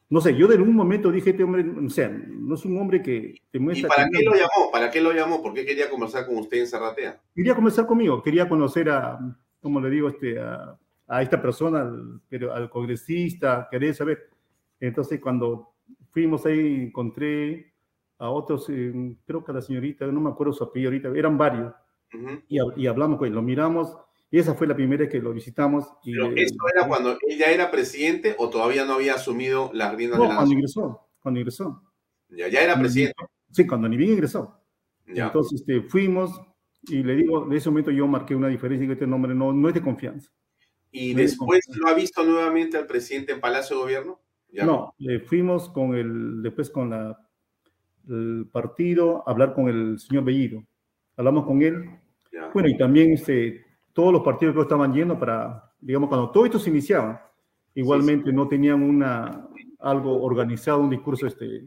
no sé, yo en un momento dije, este hombre, o sea, no es un hombre que te muestra... ¿Y para qué lo llamó? ¿Para qué lo llamó? ¿Por qué quería conversar con usted en Zarratea? Quería conversar conmigo, quería conocer a, como le digo, este, a, esta persona, al, pero al congresista, quería saber. Entonces, cuando fuimos ahí, encontré a otros, eh, creo que a la señorita, no me acuerdo su apellido ahorita, eran varios, y, y, hablamos con él, lo miramos, y esa fue la primera vez que lo visitamos. Y, ¿Pero eso era cuando él ya era presidente o todavía no había asumido las riendas de la cuando ingresó, cuando ingresó. Ya, ya era presidente. Sí, cuando ni bien ingresó. Entonces este, fuimos, y le digo, en ese momento yo marqué una diferencia que este nombre no, no es de confianza. ¿Y después lo ha visto nuevamente al presidente en Palacio de Gobierno? No, le fuimos con el, después con la, el partido a hablar con el señor Bellido. Hablamos con él. Bueno, y también este, todos los partidos que estaban yendo para, digamos, cuando todo esto se iniciaba, igualmente no tenían una, algo organizado, un discurso este,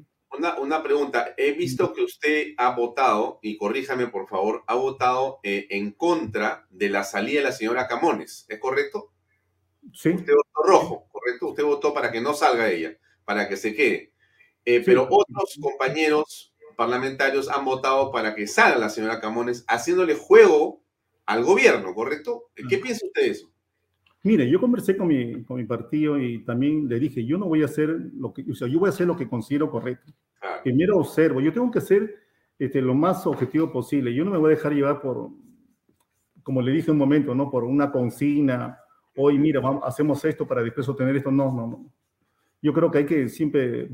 una, pregunta. He visto que usted ha votado, y corríjame por favor, ha votado eh, en contra de la salida de la señora Camones, ¿es correcto? Sí. Usted votó rojo, ¿correcto? Usted votó para que no salga ella, para que se quede. Eh, pero otros compañeros parlamentarios han votado para que salga la señora Camones, haciéndole juego al gobierno, ¿correcto? ¿Qué piensa usted de eso? Mire, yo conversé con mi, con mi partido y también le dije, yo no voy a hacer lo que, o sea, yo voy a hacer lo que considero correcto. Primero observo, yo tengo que ser este, lo más objetivo posible. Yo no me voy a dejar llevar por, como le dije un momento, ¿no? Por una consigna, hoy mira, vamos, hacemos esto para después obtener esto. No, no, no. Yo creo que hay que siempre,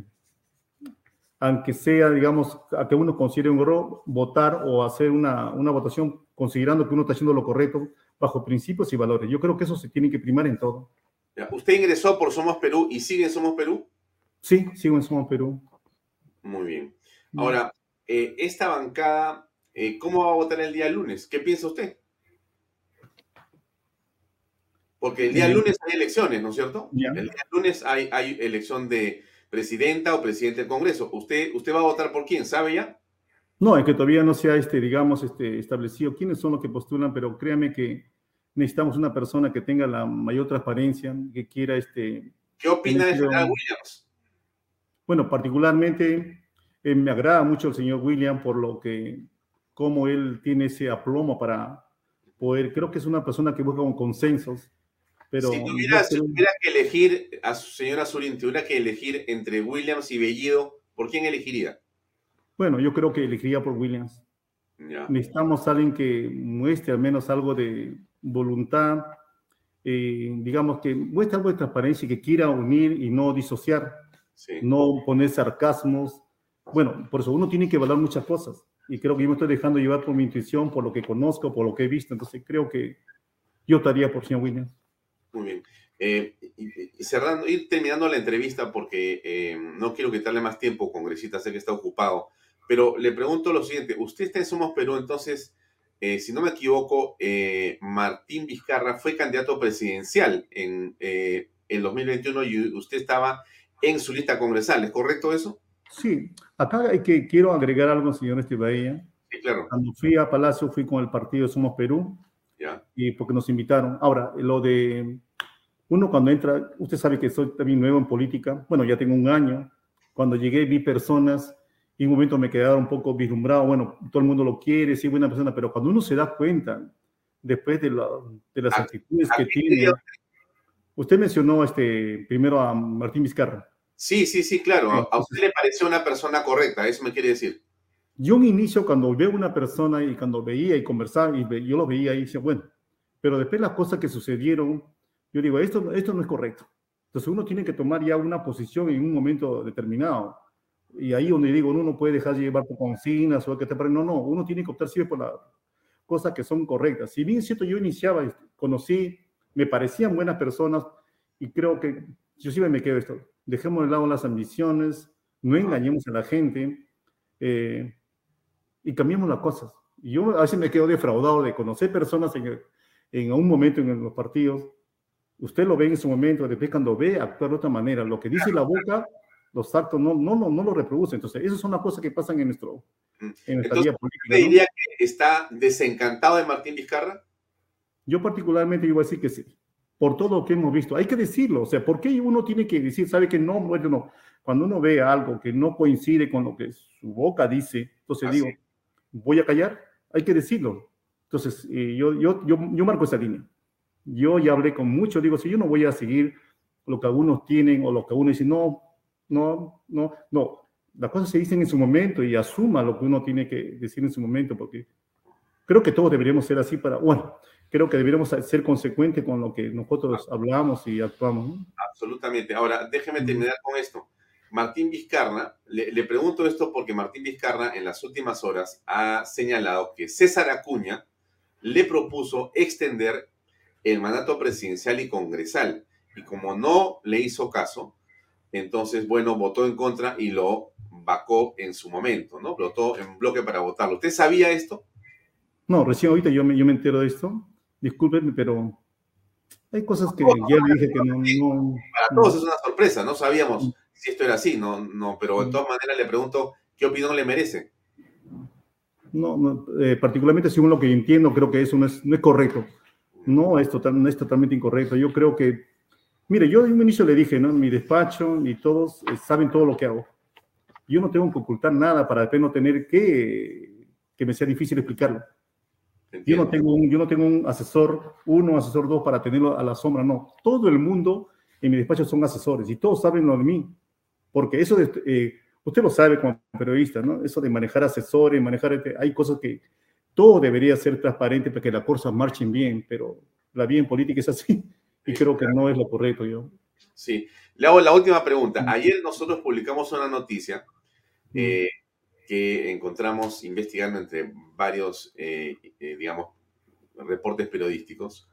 aunque sea, digamos, a que uno considere un error, votar o hacer una, una votación considerando que uno está haciendo lo correcto bajo principios y valores. Yo creo que eso se tiene que primar en todo. ¿Usted ingresó por Somos Perú y sigue en Somos Perú? Sí, sigo en Somos Perú. Muy bien. Ahora, eh, esta bancada, eh, ¿cómo va a votar el día lunes? ¿Qué piensa usted? Porque el día lunes hay elecciones, ¿no es cierto? El día lunes hay, hay elección de presidenta o presidente del Congreso. ¿Usted, ¿Usted va a votar por quién? ¿Sabe ya? No, es que todavía no se ha, este, digamos, este, establecido quiénes son los que postulan, pero créame que necesitamos una persona que tenga la mayor transparencia, que quiera... Este, ¿Qué opina de general Williams? Bueno, particularmente eh, me agrada mucho el señor William por lo que, cómo él tiene ese aplomo para poder, creo que es una persona que busca consensos, pero... Si tuviera, que elegir a su señora Zurin, tuviera que elegir entre Williams y Bellido, ¿por quién elegiría? Bueno, yo creo que elegiría por Williams. Necesitamos a alguien que muestre al menos algo de voluntad, eh, digamos que muestre algo de transparencia y que quiera unir y no disociar, no poner sarcasmos. Bueno, por eso uno tiene que evaluar muchas cosas y creo que yo me estoy dejando llevar por mi intuición, por lo que conozco, por lo que he visto, entonces creo que yo estaría por señor Williams. Muy bien. Eh, y, cerrando, ir terminando la entrevista porque eh, no quiero quitarle más tiempo, congresista, sé que está ocupado, pero le pregunto lo siguiente, usted está en Somos Perú, entonces, eh, si no me equivoco, Martín Vizcarra fue candidato presidencial en el 2021 y usted estaba en su lista congresal, ¿es correcto eso? Sí, acá hay que, quiero agregar algo, señor Estebaía. Sí, claro. Cuando fui a Palacio fui con el partido Somos Perú, ya. y porque nos invitaron. Ahora, lo de uno cuando entra, usted sabe que soy también nuevo en política, bueno, ya tengo un año, cuando llegué vi personas y en un momento me quedaba un poco vislumbrado, bueno, todo el mundo lo quiere, sí, buena persona, pero cuando uno se da cuenta, después de, de las actitudes que tiene, usted mencionó este, primero a Martín Vizcarra. Sí, sí, sí, claro, a usted le pareció una persona correcta, eso me quiere decir. Yo un inicio cuando veo una persona y cuando veía y conversaba, y yo lo veía y decía, bueno, pero después las cosas que sucedieron, yo digo, esto, esto no es correcto. Entonces uno tiene que tomar ya una posición en un momento determinado. Y ahí donde digo, uno no puede dejar de llevar por consignas o que te no, no, uno tiene que optar siempre por las cosas que son correctas. Si bien cierto, yo iniciaba, conocí, me parecían buenas personas y creo que yo siempre me quedo esto, dejemos de lado las ambiciones, no engañemos a la gente eh, y cambiemos las cosas. Y yo a veces me quedo defraudado de conocer personas en, en un momento en los partidos Usted lo ve en su momento, después cuando ve actuar de otra manera, lo que dice la boca, los actos no, no, no, no lo reproduce. Entonces, esas son las cosas que pasan en, nuestro, mm. en nuestra vida política. diría que está desencantado de Martín Vizcarra? Yo particularmente iba a decir que sí, por todo lo que hemos visto. Hay que decirlo, o sea, ¿por qué uno tiene que decir, sabe que no, bueno, no? Cuando uno ve algo que no coincide con lo que su boca dice, entonces digo, voy a callar, hay que decirlo. Entonces, eh, yo, yo, yo, yo marco esa línea. Yo ya hablé con muchos, digo, si yo no voy a seguir lo que algunos tienen o lo que uno dice, no, no, no, no. Las cosas se dicen en su momento y asuma lo que uno tiene que decir en su momento, porque creo que todos deberíamos ser así para, bueno, creo que deberíamos ser consecuentes con lo que nosotros hablamos y actuamos. Absolutamente. Ahora, déjeme terminar con esto. Martín Vizcarra, le, le, pregunto esto porque Martín Vizcarra en las últimas horas ha señalado que César Acuña le propuso extender el mandato presidencial y congresal. Y como no le hizo caso, entonces, bueno, votó en contra y lo vacó en su momento, ¿no? Votó en bloque para votarlo. ¿Usted sabía esto? No, recién ahorita yo me, yo me entero de esto. Discúlpenme, pero hay cosas que ya le dije que no, Para todos es una sorpresa, no sabíamos si esto era así, no, no, pero de todas maneras le pregunto qué opinión le merece. No, no eh, particularmente según lo que entiendo, creo que eso no es, no es correcto no es, total, es totalmente incorrecto. Yo creo que, mire, yo en un inicio le dije, ¿no? Mi despacho y todos eh, saben todo lo que hago. Yo no tengo que ocultar nada para después no tener que, que me sea difícil explicarlo. Yo no, tengo un, yo no tengo un asesor uno, asesor dos para tenerlo a la sombra, no. Todo el mundo en mi despacho son asesores y todos saben lo de mí. Porque eso, de, eh, usted lo sabe como periodista, ¿no? Eso de manejar asesores, manejar, hay cosas que todo debería ser transparente para que las cosas marchen bien, pero la vida en política es así y creo que no es lo correcto yo. Sí, le hago la última pregunta. Ayer nosotros publicamos una noticia eh, que encontramos investigando entre varios, eh, eh, digamos, reportes periodísticos.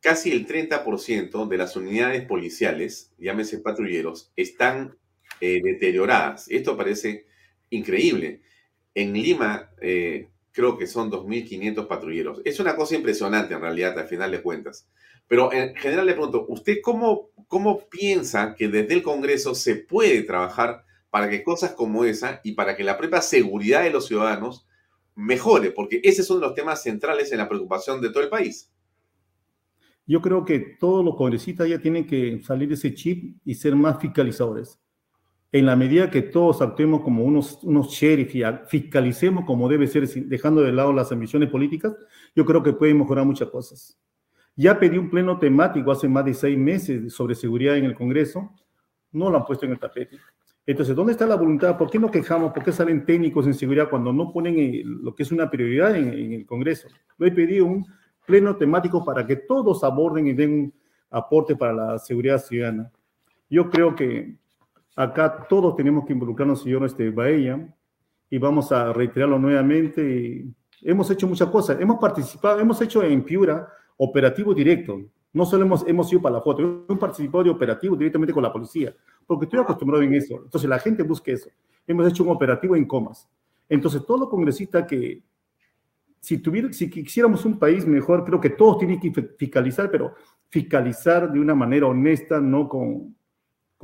Casi el 30% de las unidades policiales, llámese patrulleros, están deterioradas. Esto parece increíble. En Lima, creo que son 2.500 patrulleros. Es una cosa impresionante en realidad, al final de cuentas. Pero en general le pregunto, ¿usted cómo, cómo piensa que desde el Congreso se puede trabajar para que cosas como esa y para que la propia seguridad de los ciudadanos mejore? Porque ese es uno de los temas centrales en la preocupación de todo el país. Yo creo que todos los congresistas ya tienen que salir de ese chip y ser más fiscalizadores en la medida que todos actuemos como unos, unos sheriff y fiscalicemos como debe ser, dejando de lado las ambiciones políticas, yo creo que puede mejorar muchas cosas. Ya pedí un pleno temático hace más de seis meses sobre seguridad en el Congreso, no lo han puesto en el tapete. Entonces, ¿dónde está la voluntad? ¿Por qué no quejamos? ¿Por qué salen técnicos en seguridad cuando no ponen lo que es una prioridad en, en el Congreso? Lo he pedido un pleno temático para que todos aborden y den un aporte para la seguridad ciudadana. Yo creo que Acá todos tenemos que involucrarnos, señor este, Baella, y vamos a reiterarlo nuevamente. Hemos hecho muchas cosas. Hemos participado, hemos hecho en Piura operativo directo. No solo hemos, hemos ido para la foto, hemos participado de operativo directamente con la policía, porque estoy acostumbrado en eso. Entonces la gente busca eso. Hemos hecho un operativo en comas. Entonces todo congresista que, si, tuviera, si quisiéramos un país mejor, creo que todos tienen que fiscalizar, pero fiscalizar de una manera honesta, no con,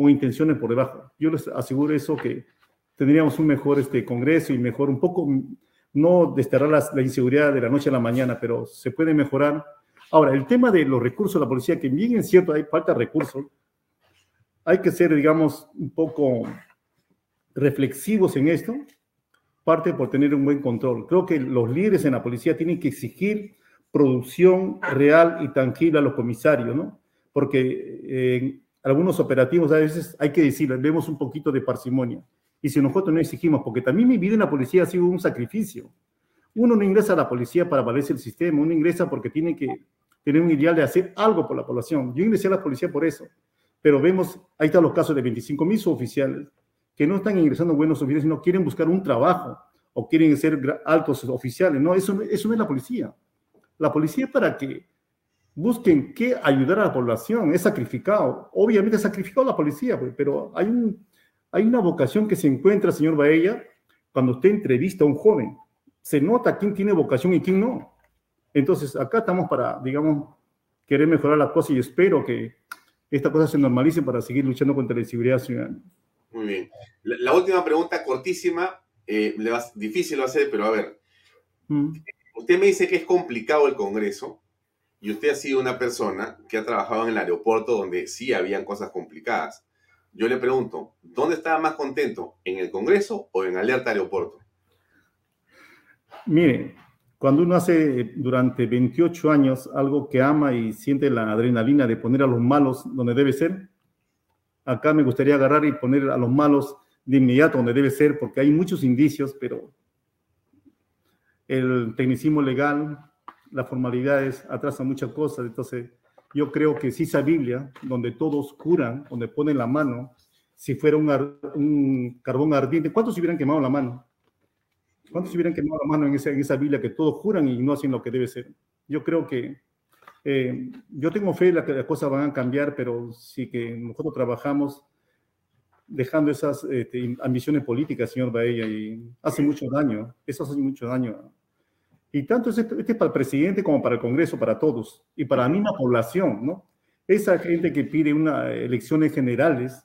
con intenciones por debajo. Yo les aseguro eso que tendríamos un mejor este, Congreso y mejor, un poco, no desterrar la inseguridad de la noche a la mañana, pero se puede mejorar. Ahora, el tema de los recursos de la policía, que bien es cierto, hay falta de recursos, hay que ser, digamos, un poco reflexivos en esto, parte por tener un buen control. Creo que los líderes en la policía tienen que exigir producción real y tangible a los comisarios, ¿no? Porque eh, algunos operativos a veces hay que decirlo, vemos un poquito de parsimonia. Y si nosotros no exigimos, porque también mi vida en la policía ha sido un sacrificio. Uno no ingresa a la policía para valerse el sistema, uno ingresa porque tiene que tener un ideal de hacer algo por la población. Yo ingresé a la policía por eso. Pero vemos, ahí están los casos de 25 mil suboficiales que no están ingresando buenos oficiales, sino quieren buscar un trabajo o quieren ser altos oficiales. No, eso, eso no es la policía. La policía para que busquen qué ayudar a la población, es sacrificado. Obviamente es sacrificado la policía, pero hay, un, hay una vocación que se encuentra, señor Baella, cuando usted entrevista a un joven. Se nota quién tiene vocación y quién no. Entonces, acá estamos para, digamos, querer mejorar la cosa y espero que esta cosa se normalice para seguir luchando contra la inseguridad ciudadana. Muy bien. La, última pregunta, cortísima, eh, le va, difícil lo hacer, pero a ver. Mm. Usted me dice que es complicado el Congreso, y usted ha sido una persona que ha trabajado en el aeropuerto donde sí habían cosas complicadas. Yo le pregunto, ¿dónde estaba más contento? ¿En el Congreso o en Alerta Aeropuerto? Mire, cuando uno hace durante 28 años algo que ama y siente la adrenalina de poner a los malos donde debe ser, acá me gustaría agarrar y poner a los malos de inmediato donde debe ser, porque hay muchos indicios, pero el tecnicismo legal, las formalidades atrasan muchas cosas. Entonces, yo creo que si esa Biblia, donde todos curan, donde ponen la mano, si fuera un, carbón ardiente, ¿cuántos se hubieran quemado la mano? ¿Cuántos se hubieran quemado la mano en esa, en esa Biblia que todos juran y no hacen lo que debe ser? Yo creo que eh, yo tengo fe en que las cosas van a cambiar, pero sí que nosotros trabajamos dejando esas este, ambiciones políticas, señor Baella, y hace mucho daño. Eso hace mucho daño y tanto este, este es para el presidente como para el Congreso, para todos, y para la misma población, ¿no? Esa gente que pide unas elecciones generales,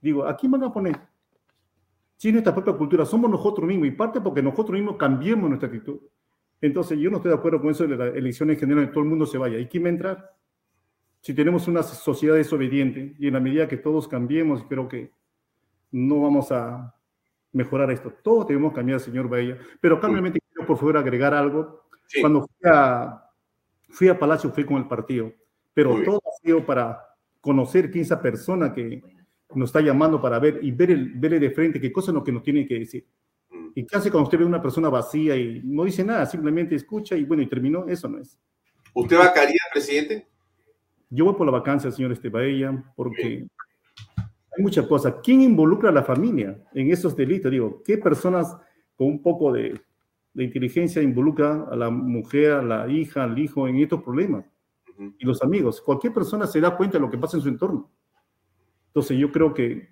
digo, ¿a quién van a poner? Si nuestra propia cultura, somos nosotros mismos, y parte porque nosotros mismos cambiemos nuestra actitud. Entonces, yo no estoy de acuerdo con eso de las elecciones generales, todo el mundo se vaya. ¿Y quién va a entrar? Si tenemos una sociedad desobediente, y en la medida que todos cambiemos, creo que no vamos a mejorar esto. Todos debemos cambiar, señor Bahía. Pero claramente por favor agregar algo. Cuando fui a, fui a Palacio fui con el partido, pero todo ha sido para conocer quién es esa persona que nos está llamando para ver y ver el, verle de frente qué cosa es lo que nos tiene que decir. Mm. Y casi cuando usted ve una persona vacía y no dice nada, simplemente escucha y bueno, y terminó, eso no es. ¿Usted vacaría, presidente? Yo voy por la vacancia, señor Estebaella, porque hay muchas cosas. ¿Quién involucra a la familia en esos delitos? Digo, ¿qué personas con un poco de la inteligencia involucra a la mujer, a la hija, al hijo en estos problemas. Y los amigos. Cualquier persona se da cuenta de lo que pasa en su entorno. Entonces yo creo que,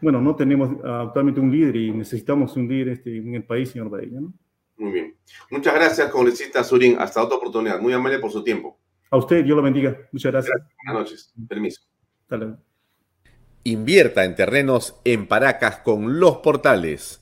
bueno, no tenemos actualmente un líder y necesitamos un líder este, en el país, señor Baella, ¿no? Muy bien. Muchas gracias, congresista Surin. Hasta otra oportunidad. Muy amable por su tiempo. A usted, Dios lo bendiga. Muchas gracias. Buenas noches. Permiso. Invierta en terrenos en Paracas con Los Portales,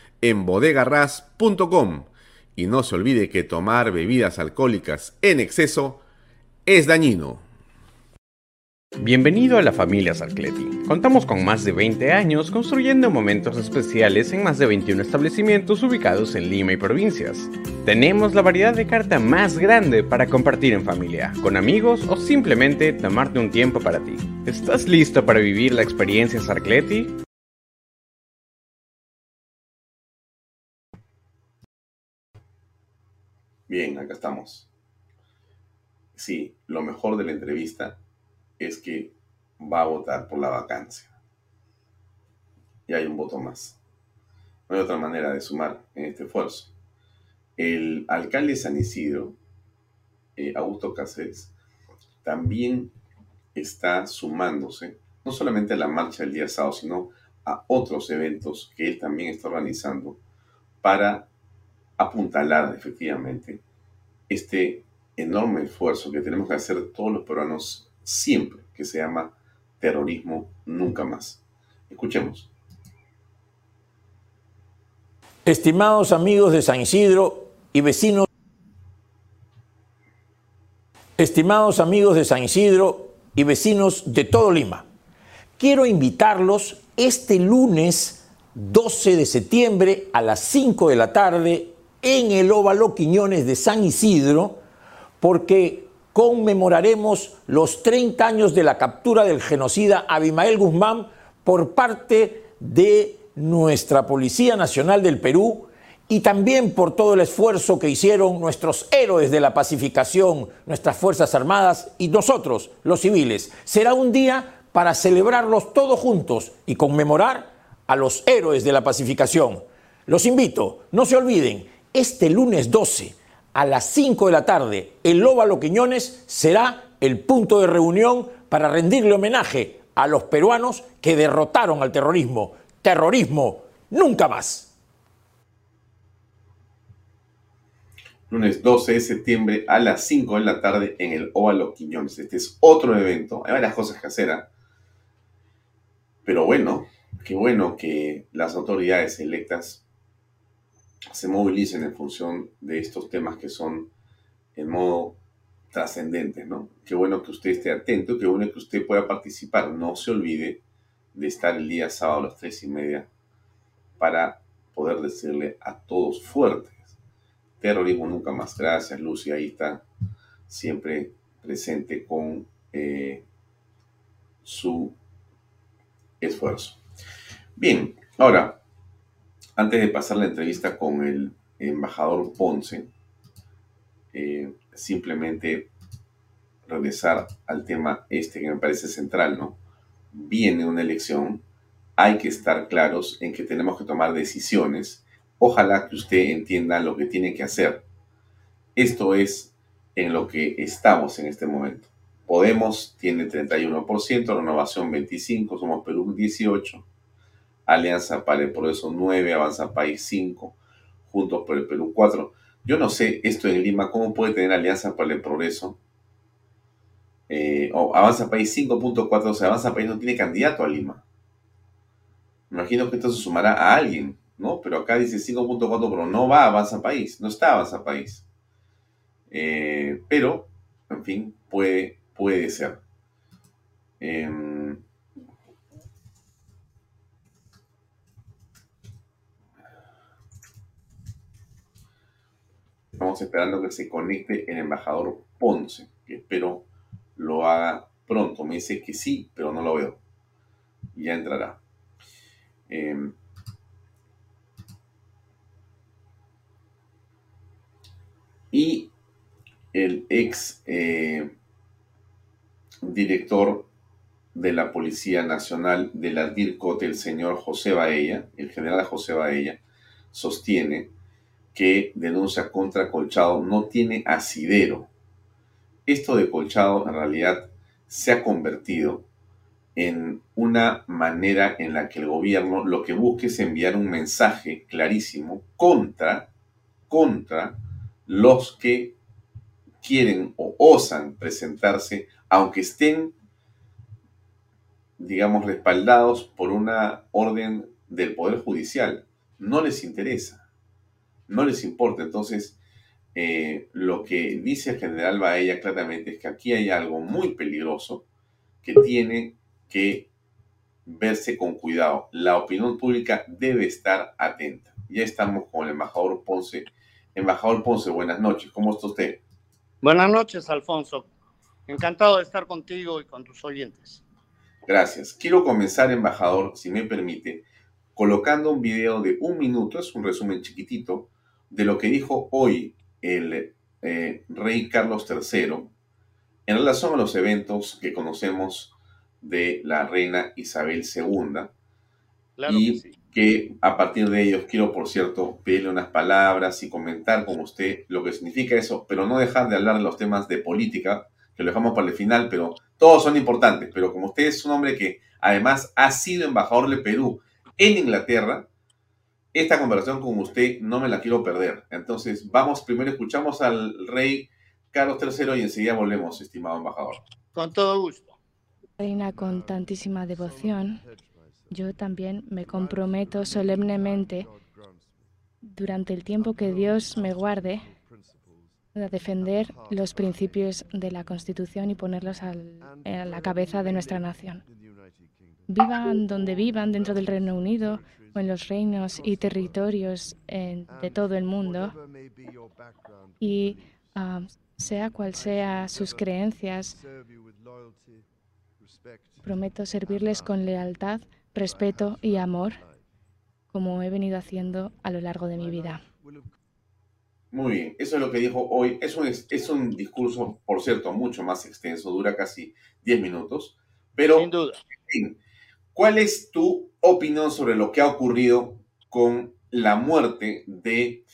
en bodegarras.com. Y no se olvide que tomar bebidas alcohólicas en exceso es dañino. Bienvenido a la familia Sarcleti. Contamos con más de 20 años construyendo momentos especiales en más de 21 establecimientos ubicados en Lima y provincias. Tenemos la variedad de carta más grande para compartir en familia, con amigos o simplemente tomarte un tiempo para ti. ¿Estás listo para vivir la experiencia Sarcleti? Bien, acá estamos. Sí, lo mejor de la entrevista es que va a votar por la vacancia. Y hay un voto más. No hay otra manera de sumar en este esfuerzo. El alcalde de San Isidro, eh, Augusto Cáceres, también está sumándose, no solamente a la marcha del día sábado, sino a otros eventos que él también está organizando para apuntalar efectivamente este enorme esfuerzo que tenemos que hacer todos los peruanos siempre, que se llama terrorismo nunca más. Escuchemos. Estimados amigos de San Isidro y vecinos, estimados amigos de San Isidro y vecinos de todo Lima, quiero invitarlos este lunes 12 de septiembre a las 5 de la tarde en el Óvalo Quiñones de San Isidro, porque conmemoraremos los 30 años de la captura del genocida Abimael Guzmán por parte de nuestra Policía Nacional del Perú y también por todo el esfuerzo que hicieron nuestros héroes de la pacificación, nuestras Fuerzas Armadas y nosotros, los civiles. Será un día para celebrarlos todos juntos y conmemorar a los héroes de la pacificación. Los invito, no se olviden, este lunes 12 a las 5 de la tarde, el Óvalo Quiñones será el punto de reunión para rendirle homenaje a los peruanos que derrotaron al terrorismo. Terrorismo, nunca más. Lunes 12 de septiembre a las 5 de la tarde en el Óvalo Quiñones. Este es otro evento. Hay varias cosas que hacer. ¿ah? Pero bueno, qué bueno que las autoridades electas se movilicen en función de estos temas que son en modo trascendente, ¿no? Qué bueno que usted esté atento, qué bueno que usted pueda participar. No se olvide de estar el día sábado a las tres y media para poder decirle a todos fuertes, terrorismo nunca más. Gracias, Lucy, ahí está siempre presente con eh, su esfuerzo. Bien, ahora, antes de pasar la entrevista con el embajador Ponce, eh, simplemente regresar al tema este que me parece central, ¿no? Viene una elección, hay que estar claros en que tenemos que tomar decisiones. Ojalá que usted entienda lo que tiene que hacer. Esto es en lo que estamos en este momento. Podemos tiene 31%, Renovación 25%, Somos Perú 18%, Alianza para el Progreso 9, Avanza País 5, Juntos por el Perú 4. Yo no sé esto en Lima, ¿cómo puede tener Alianza para el Progreso? Eh, Avanza País 5.4, o sea, Avanza País no tiene candidato a Lima. Imagino que esto se sumará a alguien, ¿no? Pero acá dice 5.4, pero no va a Avanza País, no está Avanza País. Eh, pero, en fin, puede, puede ser. Em, estamos esperando que se conecte el embajador Ponce, que espero lo haga pronto. Me dice que sí, pero no lo veo. Ya entrará. Em, y el ex eh, director de la Policía Nacional de la DIRCOT, el señor José Baella, el general José Baella, sostiene que denuncia contra Colchado no tiene asidero. Esto de Colchado en realidad se ha convertido en una manera en la que el gobierno lo que busca es enviar un mensaje clarísimo contra, contra los que quieren o osan presentarse, aunque estén, digamos, respaldados por una orden del Poder Judicial. No les interesa, no les importa. Entonces, eh, lo que dice el general Baella claramente es que aquí hay algo muy peligroso que tiene que verse con cuidado. La opinión pública debe estar atenta. Ya estamos con el embajador Ponce. Embajador Ponce, buenas noches. ¿Cómo está usted? Buenas noches, Alfonso. Encantado de estar contigo y con tus oyentes. Gracias. Quiero comenzar, embajador, si me permite, colocando un video de un minuto, es un resumen chiquitito, de lo que dijo hoy el eh, rey Carlos III en relación a los eventos que conocemos de la reina Isabel II. y que, a partir de ellos quiero, por cierto, pedirle unas palabras y comentar con usted lo que significa eso, pero no dejar de hablar de los temas de política, que lo dejamos para el final, pero todos son importantes. Pero como usted es un hombre que además ha sido embajador de Perú en Inglaterra, esta conversación con usted no me la quiero perder. Entonces, vamos, primero escuchamos al rey Carlos III y enseguida volvemos, estimado embajador. Con todo gusto. Reina con tantísima devoción, yo también me comprometo solemnemente durante el tiempo que Dios me guarde a defender los principios de la Constitución y ponerlos a la cabeza de nuestra nación. Vivan donde vivan, dentro del Reino Unido o en los reinos y territorios de todo el mundo, y ah, sea cual sea sus creencias, prometo servirles con lealtad respeto y amor, como he venido haciendo a lo largo de mi vida. Muy bien, eso es lo que dijo hoy. Es un, es un discurso, por cierto, mucho más extenso, dura casi 10 minutos, pero... Sin duda. ¿Cuál es tu opinión sobre lo que ha ocurrido con la muerte de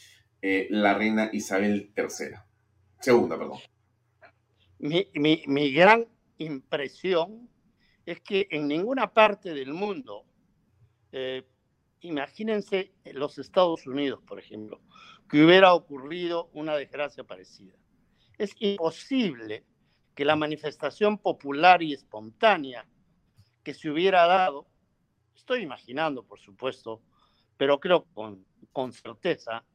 eh, la reina Isabel III? Segunda, perdón. Mi, mi, mi gran impresión es que en ninguna parte del mundo, eh, imagínense los Estados Unidos, por ejemplo, que hubiera ocurrido una desgracia parecida. Es imposible que la manifestación popular y espontánea que se hubiera dado, estoy imaginando, por supuesto, pero creo con, con certeza,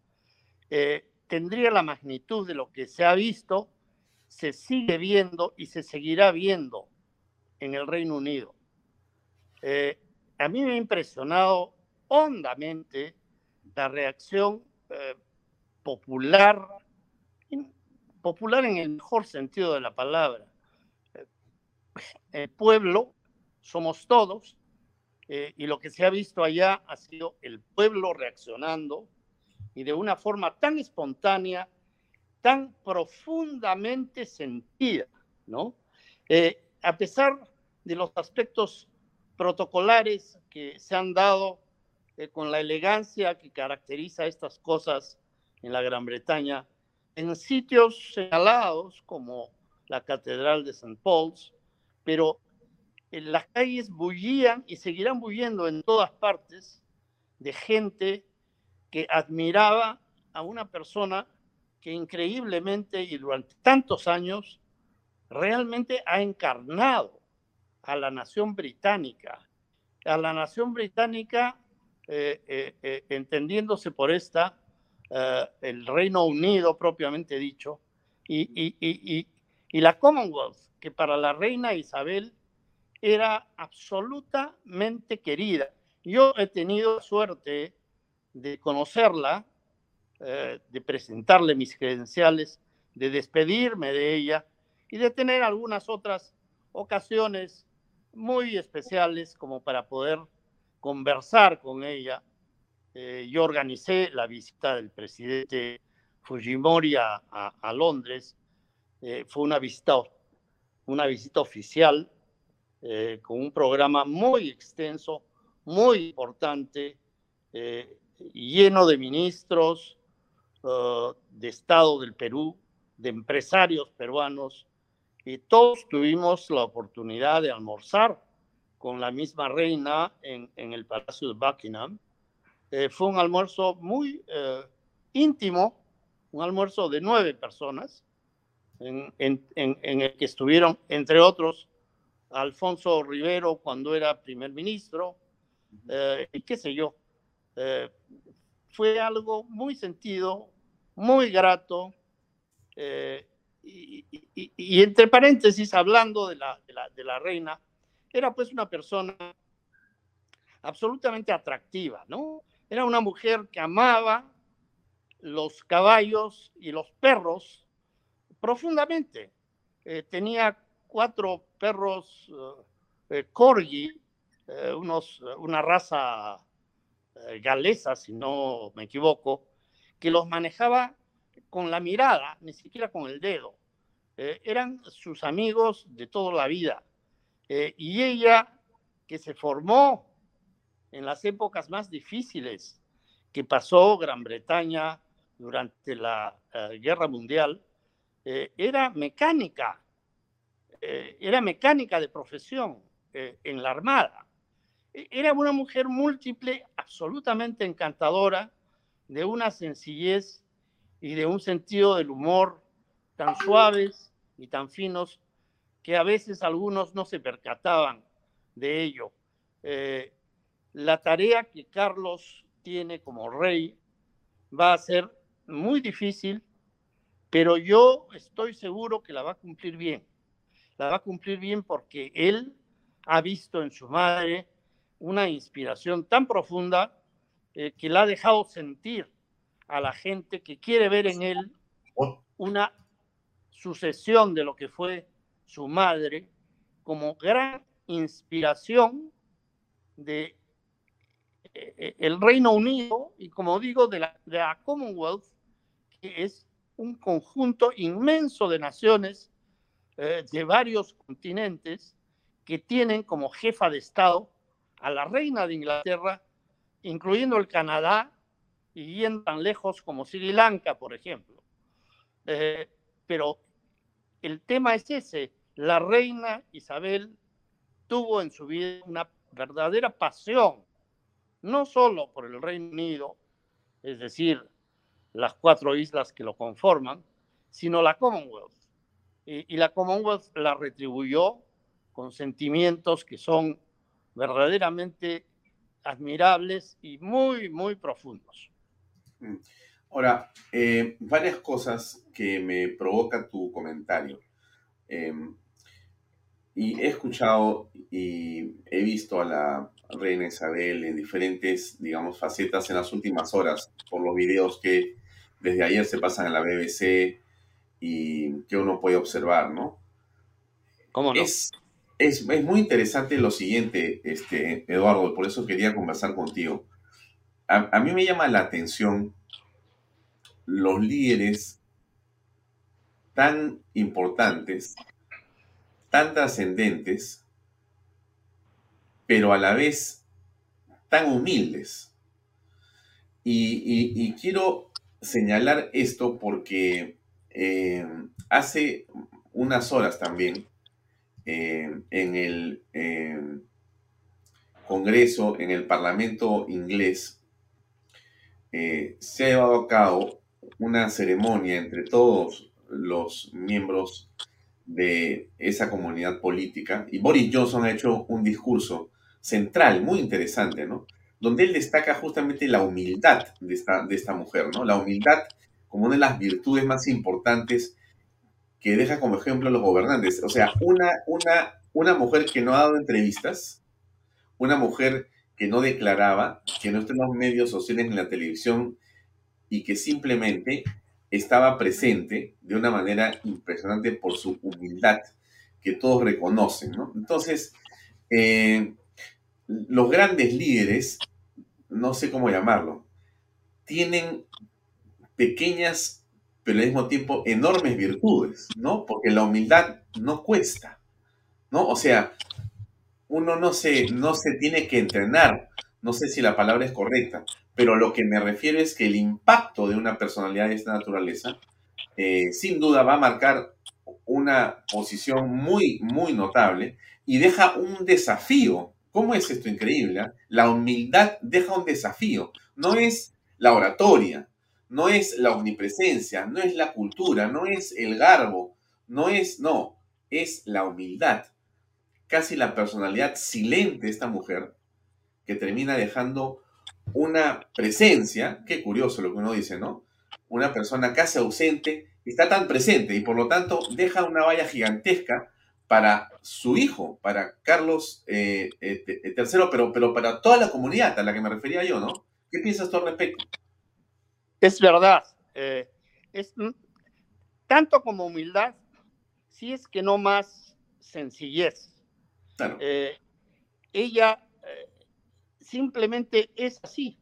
eh, tendría la magnitud de lo que se ha visto, se sigue viendo y se seguirá viendo en el Reino Unido. Eh, a mí me ha impresionado hondamente la reacción eh, popular, popular en el mejor sentido de la palabra. El pueblo somos todos y lo que se ha visto allá ha sido el pueblo reaccionando y de una forma tan espontánea, tan profundamente sentida, ¿no? a pesar de los aspectos protocolares que se han dado eh, con la elegancia que caracteriza estas cosas en la Gran Bretaña, en sitios señalados como la Catedral de St. Paul's, pero las calles bullían y seguirán bulliendo en todas partes de gente que admiraba a una persona que increíblemente y durante tantos años realmente ha encarnado a la nación británica, a la nación británica, eh, eh, eh, entendiéndose por esta, el Reino Unido propiamente dicho, y, la Commonwealth, que para la reina Isabel era absolutamente querida. Yo he tenido suerte de conocerla, eh, de presentarle mis credenciales, de despedirme de ella y de tener algunas otras ocasiones muy especiales como para poder conversar con ella. Eh, yo organicé la visita del presidente Fujimori a, Londres. Eh, fue una visita, una visita oficial eh, con un programa muy extenso, muy importante, lleno de ministros de Estado del Perú, de empresarios peruanos, y todos tuvimos la oportunidad de almorzar con la misma reina en, el Palacio de Buckingham. Eh, fue un almuerzo muy eh, íntimo, un almuerzo de nueve personas, en, el que estuvieron, entre otros, Alfonso Rivero cuando era primer ministro, eh, y qué sé yo. fue algo muy sentido, muy grato, y, entre paréntesis, hablando de la, de la, reina, era pues una persona absolutamente atractiva, ¿no? Era una mujer que amaba los caballos y los perros profundamente. Eh, tenía cuatro perros eh, eh, corgi, unos, una raza galesa, si no me equivoco, que los manejaba con la mirada, ni siquiera con el dedo. Eh, eran sus amigos de toda la vida. Eh, y ella, que se formó en las épocas más difíciles que pasó Gran Bretaña durante la eh, Guerra Mundial, era mecánica, era mecánica de profesión en la Armada. E, era una mujer múltiple, absolutamente encantadora, de una sencillez y de un sentido del humor tan suaves y tan finos que a veces algunos no se percataban de ello. Eh, la tarea que Carlos tiene como rey va a ser muy difícil, pero yo estoy seguro que la va a cumplir bien. Va a cumplir bien porque él ha visto en su madre una inspiración tan profunda eh, que la ha dejado sentir a la gente que quiere ver en él una sucesión de lo que fue su madre como gran inspiración de eh, eh, el Reino Unido y como digo de la, Commonwealth que es un conjunto inmenso de naciones eh, de varios continentes que tienen como jefa de Estado a la reina de Inglaterra, incluyendo el Canadá, y yendo tan lejos como Sri Lanka, por ejemplo. Eh, pero el tema es ese. La reina Isabel tuvo en su vida una verdadera pasión, no solo por el Reino Unido, es decir, las cuatro islas que lo conforman, sino la Commonwealth. Y, y la Commonwealth la retribuyó con sentimientos que son verdaderamente admirables y muy, muy profundos. Mm. Ahora, eh, varias cosas que me provoca tu comentario. Em, y he escuchado y he visto a la reina Isabel en diferentes, digamos, facetas en las últimas horas, por los videos que desde ayer se pasan en la BBC y que uno puede observar, ¿no? ¿Cómo no? Es, es, es muy interesante lo siguiente, este, Eduardo, por eso quería conversar contigo a, mí me llama la atención los líderes tan importantes, tan trascendentes, pero a la vez tan humildes. Y, quiero señalar esto porque eh, hace unas horas también eh, en el eh, Congreso, en el Parlamento inglés, se ha llevado a cabo una ceremonia entre todos los miembros de esa comunidad política y Boris Johnson ha hecho un discurso central, muy interesante, ¿no? Donde él destaca justamente la humildad de esta, de esta mujer, ¿no? La humildad como una de las virtudes más importantes que deja como ejemplo a los gobernantes. O sea, una, una, una mujer que no ha dado entrevistas, una mujer que no declaraba, que no está en los medios sociales ni en la televisión y que simplemente estaba presente de una manera impresionante por su humildad, que todos reconocen, ¿no? Entonces, eh, los grandes líderes, no sé cómo llamarlo, tienen pequeñas, pero al mismo tiempo enormes virtudes, ¿no? Porque la humildad no cuesta, ¿no? O sea, uno no se, no se tiene que entrenar, no sé si la palabra es correcta, pero lo que me refiero es que el impacto de una personalidad de esta naturaleza, eh, sin duda va a marcar una posición muy, muy notable y deja un desafío. ¿Cómo es esto increíble? Ah? La humildad deja un desafío. No es la oratoria, no es la omnipresencia, no es la cultura, no es el garbo, no es, no, es la humildad. Casi la personalidad silente de esta mujer que termina dejando una presencia, qué curioso lo que uno dice, ¿no? Una persona casi ausente está tan presente y por lo tanto deja una valla gigantesca para su hijo, para Carlos III, eh, eh, pero, pero para toda la comunidad a la que me refería yo, ¿no? ¿Qué piensas tú al respecto? Es verdad. Eh, es, tanto como humildad, si es que no más sencillez. Claro. ella simplemente es así.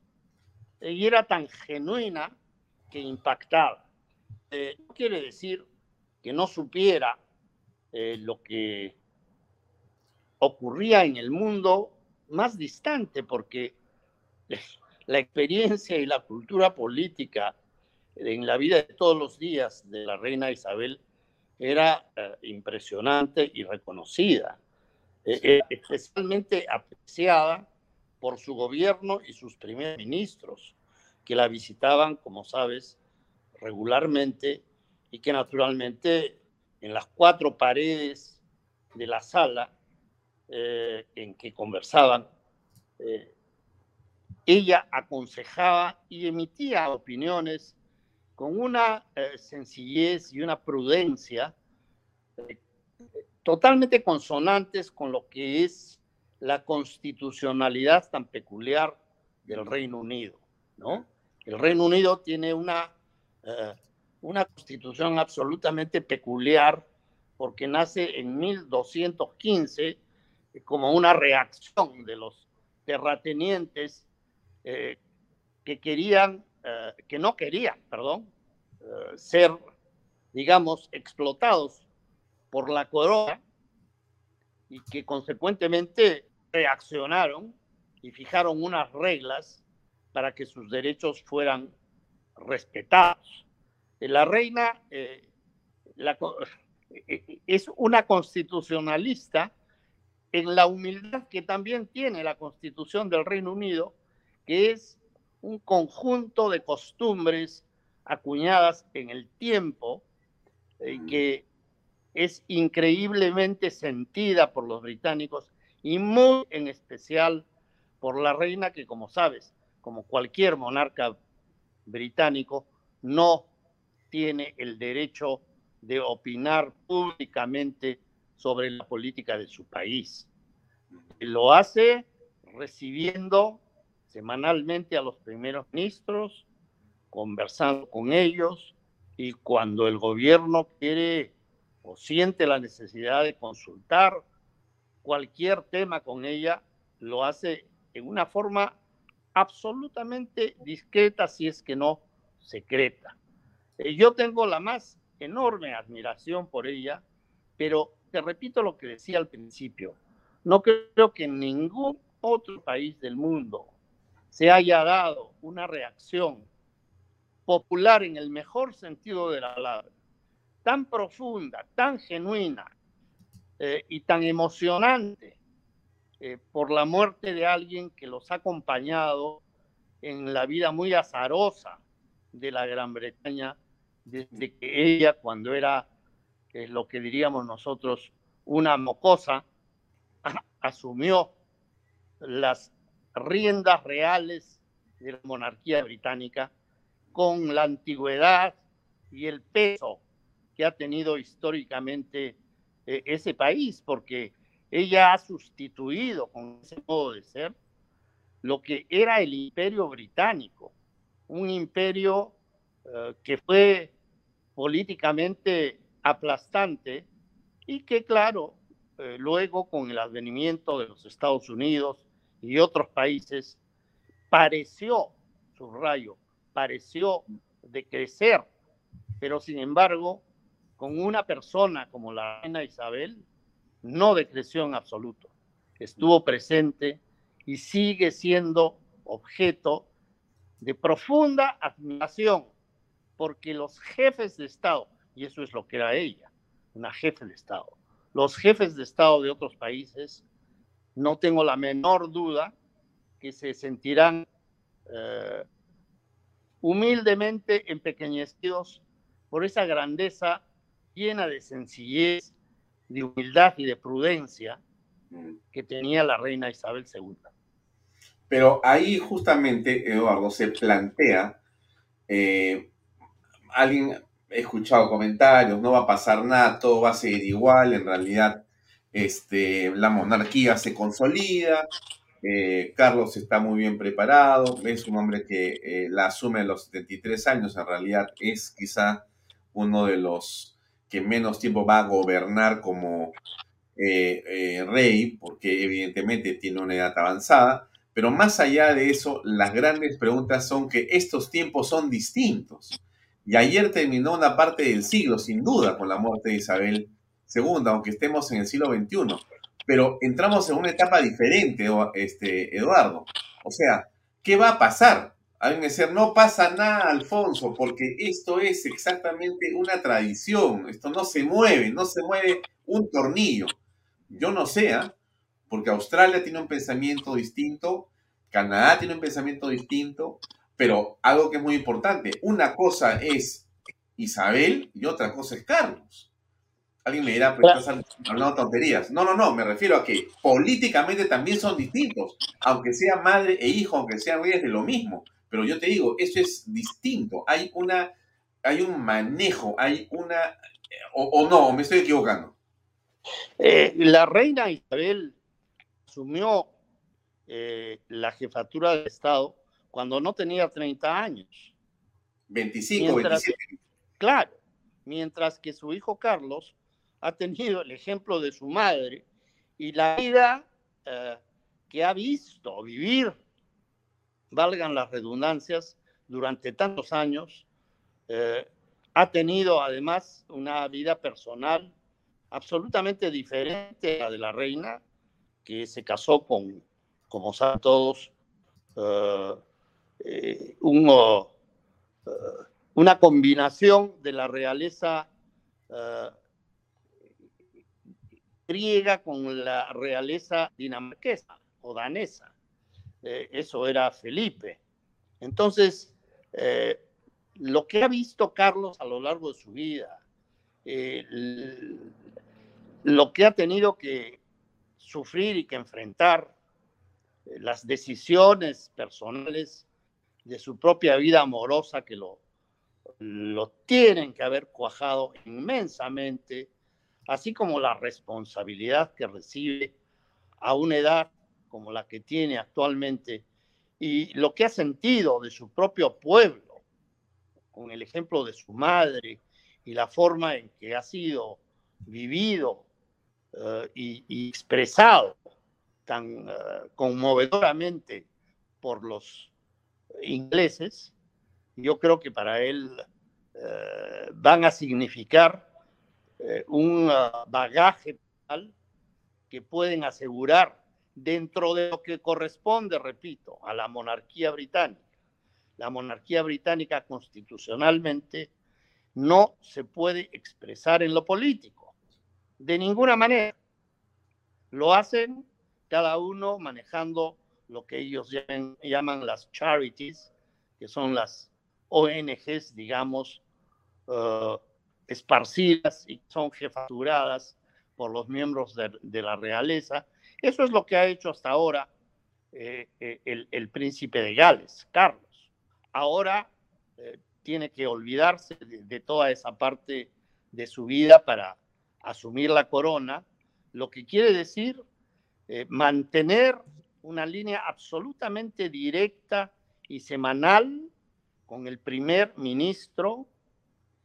Y era tan genuina que impactaba. Eh, no quiere decir que no supiera eh, lo que ocurría en el mundo más distante, porque la experiencia y la cultura política en la vida de todos los días de la reina Isabel era eh, impresionante y reconocida, especialmente apreciada por su gobierno y sus primeros ministros, que la visitaban, como sabes, regularmente y que naturalmente en las cuatro paredes de la sala eh, en que conversaban, eh, ella aconsejaba y emitía opiniones con una eh, sencillez y una prudencia totalmente consonantes con lo que es la constitucionalidad tan peculiar del Reino Unido, ¿no? El Reino Unido tiene una, eh, una constitución absolutamente peculiar porque nace en 1215 como una reacción de los terratenientes eh, que querían, eh, que no querían, perdón, ser, digamos, explotados por la corona y que consecuentemente reaccionaron y fijaron unas reglas para que sus derechos fueran respetados. La reina eh, eh, es una constitucionalista en la humildad que también tiene la constitución del Reino Unido, que es un conjunto de costumbres acuñadas en el tiempo eh, que es increíblemente sentida por los británicos y muy en especial por la reina que, como sabes, como cualquier monarca británico, no tiene el derecho de opinar públicamente sobre la política de su país. Lo hace recibiendo semanalmente a los primeros ministros, conversando con ellos y cuando el gobierno quiere o siente la necesidad de consultar cualquier tema con ella, lo hace en una forma absolutamente discreta, si es que no secreta. Eh, yo tengo la más enorme admiración por ella, pero te repito lo que decía al principio, no creo que en ningún otro país del mundo se haya dado una reacción popular en el mejor sentido de la palabra, tan profunda, tan genuina eh, y tan emocionante eh, por la muerte de alguien que los ha acompañado en la vida muy azarosa de la Gran Bretaña desde que ella, cuando era lo que diríamos nosotros una mocosa, asumió las riendas reales de la monarquía británica con la antigüedad y el peso que ha tenido históricamente eh, ese país, porque ella ha sustituido con ese modo de ser lo que era el imperio británico, un imperio eh, que fue políticamente aplastante y que, claro, eh, luego con el advenimiento de los Estados Unidos y otros países, pareció, subrayo, pareció de crecer, pero sin embargo, con una persona como la reina Isabel, no decreció en absoluto. Estuvo presente y sigue siendo objeto de profunda admiración, porque los jefes de Estado, y eso es lo que era ella, una jefe de Estado, los jefes de Estado de otros países, no tengo la menor duda que se sentirán eh, humildemente empequeñecidos por esa grandeza llena de sencillez, de humildad y de prudencia que tenía la reina Isabel II. Pero ahí justamente, Eduardo, se plantea, eh, alguien ha escuchado comentarios, no va a pasar nada, todo va a seguir igual, en realidad este, la monarquía se consolida, eh, Carlos está muy bien preparado, es un hombre que eh, la asume a los 73 años, en realidad es quizá uno de los que menos tiempo va a gobernar como eh, rey, porque evidentemente tiene una edad avanzada, pero más allá de eso, las grandes preguntas son que estos tiempos son distintos. Y ayer terminó una parte del siglo, sin duda, con la muerte de Isabel II, aunque estemos en el siglo XXI pero entramos en una etapa diferente, este, Eduardo. O sea, ¿qué va a pasar? Alguien decir, no pasa nada, Alfonso, porque esto es exactamente una tradición, esto no se mueve, no se mueve un tornillo. Yo no sé, ¿ah? porque Australia tiene un pensamiento distinto, Canadá tiene un pensamiento distinto, pero algo que es muy importante, una cosa es Isabel y otra cosa es Carlos. Alguien me dirá, pero estás hablando tonterías. No, no, no, me refiero a que políticamente también son distintos. Aunque sea madre e hijo, aunque sean reyes de lo mismo. Pero yo te digo, eso es distinto. Hay una, hay un manejo, hay una. O, no, me estoy equivocando. Eh, la reina Isabel asumió eh, la jefatura del Estado cuando no tenía 30 años. 25, 27. Claro, mientras que su hijo Carlos ha tenido el ejemplo de su madre y la vida eh, que ha visto vivir, valgan las redundancias, durante tantos años, eh, ha tenido además una vida personal absolutamente diferente a la de la reina, que se casó con, como saben todos, eh, una combinación de la realeza con la realeza dinamarquesa o danesa. Eh, eso era Felipe. Entonces, eh, lo que ha visto Carlos a lo largo de su vida, eh, lo que ha tenido que sufrir y que enfrentar, las decisiones personales de su propia vida amorosa que lo, lo tienen que haber cuajado inmensamente así como la responsabilidad que recibe a una edad como la que tiene actualmente y lo que ha sentido de su propio pueblo, con el ejemplo de su madre y la forma en que ha sido vivido eh, y, expresado tan eh, conmovedoramente por los ingleses, yo creo que para él eh, van a significar eh, un ah, bagaje tal que pueden asegurar dentro de lo que corresponde, repito, a la monarquía británica. La monarquía británica constitucionalmente no se puede expresar en lo político, de ninguna manera. Lo hacen cada uno manejando lo que ellos llaman, las charities, que son las ONGs, digamos, uh, esparcidas y son jefaturadas por los miembros de, la realeza. Eso es lo que ha hecho hasta ahora eh, eh, el, príncipe de Gales, Carlos. Ahora eh, tiene que olvidarse de, toda esa parte de su vida para asumir la corona, lo que quiere decir mantener una línea absolutamente directa y semanal con el primer ministro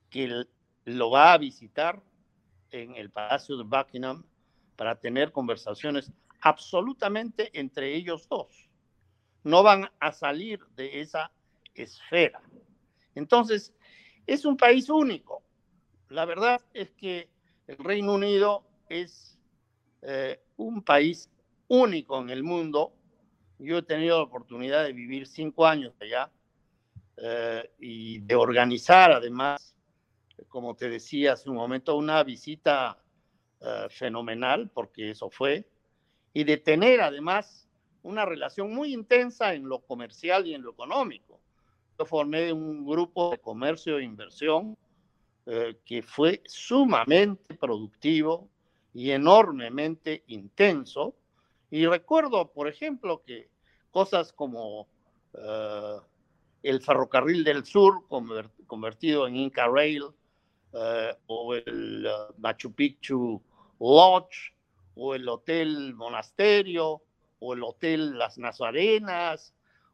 que lo va a visitar en el Palacio de Buckingham para tener conversaciones absolutamente entre ellos dos. No van a salir de esa esfera. Entonces, es un país único. La verdad es que el Reino Unido es eh, un país único en el mundo. Yo he tenido la oportunidad de vivir cinco años allá eh, y de organizar además, como te decía hace un momento, una visita eh, fenomenal, porque eso fue, y de tener además una relación muy intensa en lo comercial y en lo económico. Yo formé un grupo de comercio e inversión eh, que fue sumamente productivo y enormemente intenso. Y recuerdo, por ejemplo, que cosas como uh, el ferrocarril del sur convertido en Inca Rail uh, o el uh, Machu Picchu Lodge o el Hotel Monasterio o el Hotel Las Nazarenas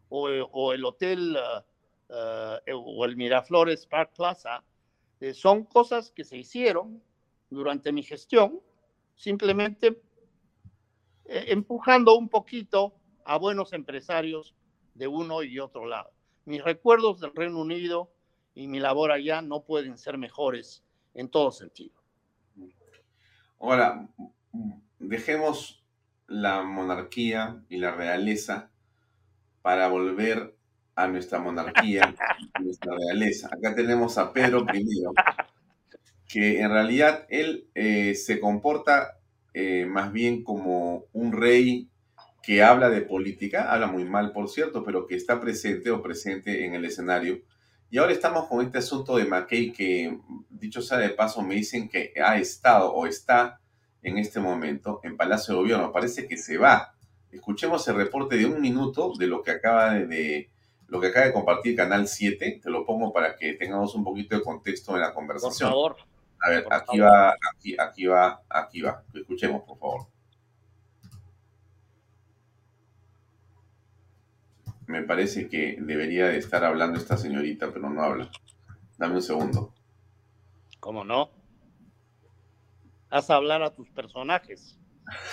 o, el Hotel o el Miraflores Park Plaza, eh, son cosas que se hicieron durante mi gestión, simplemente eh, empujando un poquito a buenos empresarios de uno y otro lado. Mis recuerdos del Reino Unido y mi labor allá no pueden ser mejores en todo sentido. Ahora, dejemos la monarquía y la realeza para volver a nuestra monarquía, a nuestra realeza. Acá tenemos a Pedro I, que en realidad él eh, se comporta eh, más bien como un rey que habla de política, habla muy mal por cierto, pero que está presente o presente en el escenario. Y ahora estamos con este asunto de McKay que, dicho sea de paso, me dicen que ha estado o está en este momento en Palacio de Gobierno. Parece que se va. Escuchemos el reporte de un minuto de lo que acaba de lo que acaba de compartir Canal 7, te lo pongo para que tengamos un poquito de contexto en la conversación. Por favor. A ver, aquí va, aquí, aquí va, aquí va. Escuchemos, por favor. Me parece que debería de estar hablando esta señorita, pero no habla. Dame un segundo. ¿Cómo no? Haz hablar a tus personajes.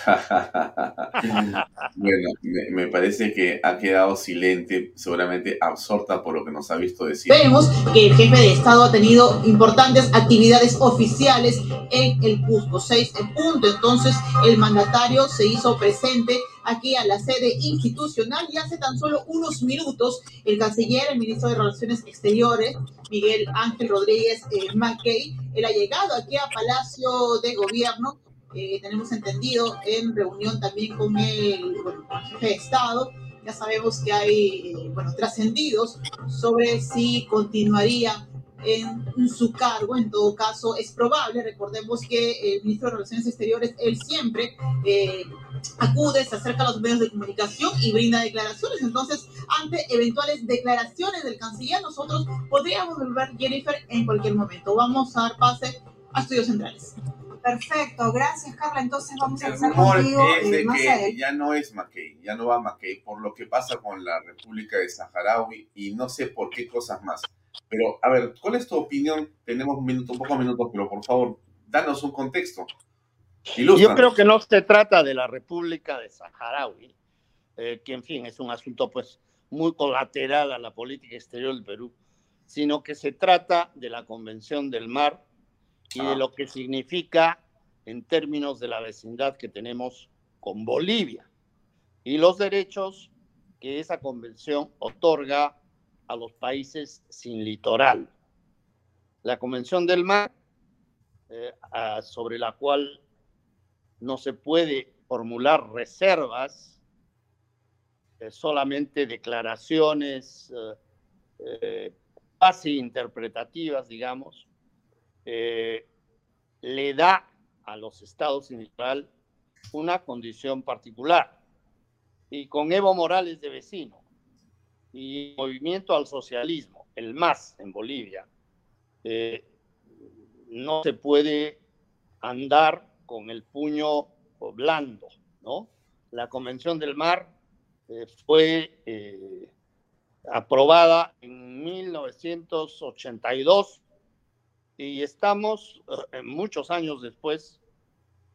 bueno, me, parece que ha quedado silente, seguramente absorta por lo que nos ha visto decir. Vemos que el jefe de Estado ha tenido importantes actividades oficiales en el Cusco, seis en punto. Entonces, el mandatario se hizo presente aquí a la sede institucional y hace tan solo unos minutos el canciller, el ministro de Relaciones Exteriores, Miguel Ángel Rodríguez eh, McKay, él ha llegado aquí a Palacio de Gobierno eh, tenemos entendido en reunión también con el, jefe de Estado. Ya sabemos que hay eh, bueno, trascendidos sobre si continuaría en su cargo. En todo caso, es probable. Recordemos que el ministro de Relaciones Exteriores, él siempre eh, acude, se acerca a los medios de comunicación y brinda declaraciones. Entonces, ante eventuales declaraciones del canciller, nosotros podríamos volver Jennifer en cualquier momento. Vamos a dar pase a estudios centrales. Perfecto, gracias Carla. Entonces vamos a empezar contigo. Es de que ya no es McKay, ya no va McKay por lo que pasa con la República de Saharaui y no sé por qué cosas más. Pero, a ver, ¿cuál es tu opinión? Tenemos un minuto, un poco de minutos, pero por favor, danos un contexto. Yo creo que no se trata de la República de Saharaui, eh, que en fin es un asunto pues muy colateral a la política exterior del Perú, sino que se trata de la Convención del Mar y de ah. lo que significa en términos de la vecindad que tenemos con Bolivia y los derechos que esa convención otorga a los países sin litoral. La Convención del Mar, eh, sobre la cual no se puede formular reservas, eh, solamente declaraciones eh, casi interpretativas, digamos, eh, le da a los estados sin una condición particular. Y con Evo Morales de vecino y Movimiento al Socialismo, el MAS en Bolivia, eh, no se puede andar con el puño blando, ¿no? La Convención del Mar eh, fue aprobada en 1982 y estamos eh, muchos años después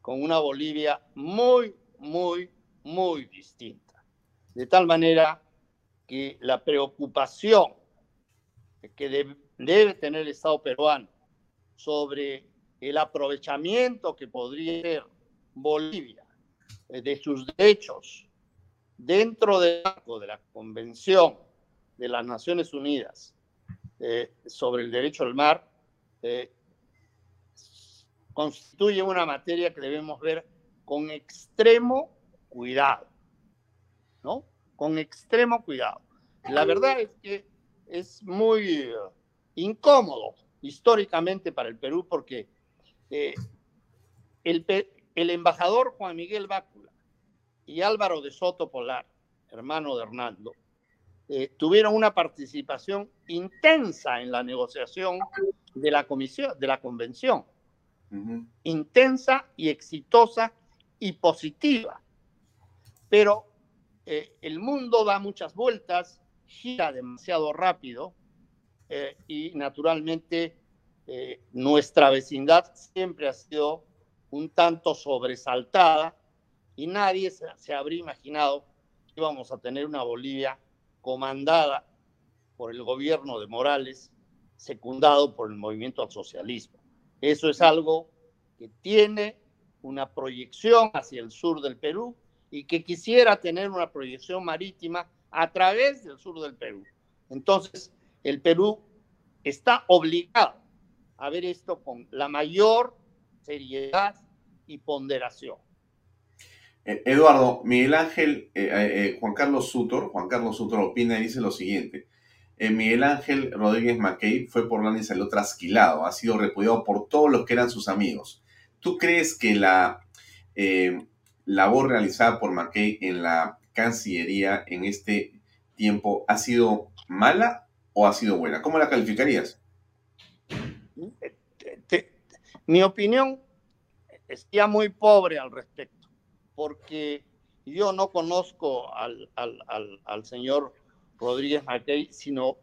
con una Bolivia muy, muy, muy distinta. De tal manera que la preocupación que debe tener el Estado peruano sobre el aprovechamiento que podría ser Bolivia de sus derechos dentro del marco de la Convención de las Naciones Unidas eh, sobre el derecho al mar eh, constituye una materia que debemos ver con extremo cuidado, ¿no? Con extremo cuidado. La verdad es que es muy eh, incómodo históricamente para el Perú porque el, el embajador Juan Miguel Bácula y Álvaro de Soto Polar, hermano de Hernando, eh, tuvieron una participación intensa en la negociación de la comisión, de la convención, intensa y exitosa y positiva. Pero eh, el mundo da muchas vueltas, gira demasiado rápido eh, y naturalmente nuestra vecindad siempre ha sido un tanto sobresaltada y nadie se, se habría imaginado que íbamos a tener una Bolivia comandada por el gobierno de Morales, secundado por el movimiento al socialismo. Eso es algo que tiene una proyección hacia el sur del Perú y que quisiera tener una proyección marítima a través del sur del Perú. Entonces, el Perú está obligado a ver esto con la mayor seriedad y ponderación. Eh, Eduardo, Miguel Ángel, eh, eh, Juan Carlos Sutor, Juan Carlos Sutor opina y dice lo siguiente. Miguel Ángel Rodríguez Mackey fue por la y salió trasquilado, ha sido repudiado por todos los que eran sus amigos. ¿Tú crees que la labor realizada por Mackey en la Cancillería en este tiempo ha sido mala o ha sido buena? ¿Cómo la calificarías? Mi opinión es muy pobre al respecto porque yo no conozco al, señor Rodríguez Mackey, sino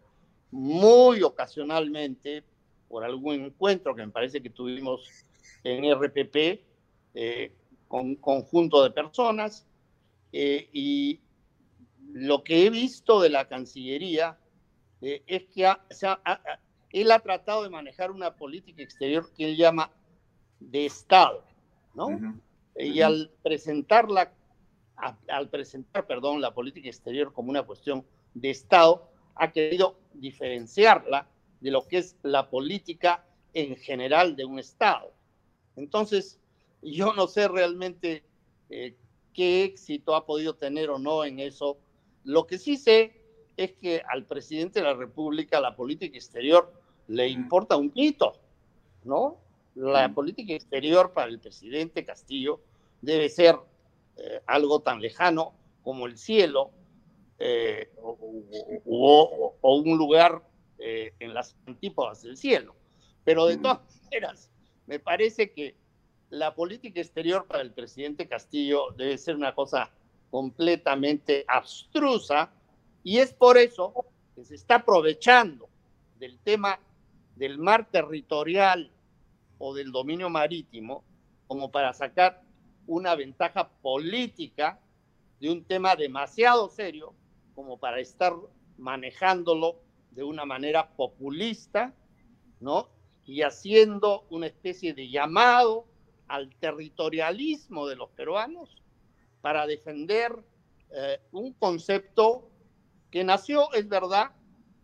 muy ocasionalmente por algún encuentro que me parece que tuvimos en RPP eh, con un conjunto de personas eh, y lo que he visto de la Cancillería eh, es que él ha tratado de manejar una política exterior que él llama de Estado, ¿no? Y al presentarla, al presentar, perdón, la política exterior como una cuestión de Estado, ha querido diferenciarla de lo que es la política en general de un Estado. Entonces, yo no sé realmente eh, qué éxito ha podido tener o no en eso. Lo que sí sé es que al presidente de la República la política exterior le importa un pito, ¿no? La política exterior para el presidente Castillo debe ser eh, algo tan lejano como el cielo eh, o, un lugar eh, en las antípodas del cielo. Pero de todas maneras, me parece que la política exterior para el presidente Castillo debe ser una cosa completamente abstrusa y es por eso que se está aprovechando del tema del mar territorial o del dominio marítimo como para sacar una ventaja política de un tema demasiado serio como para estar manejándolo de una manera populista, ¿no? Y haciendo una especie de llamado al territorialismo de los peruanos para defender eh, un concepto que nació, es verdad,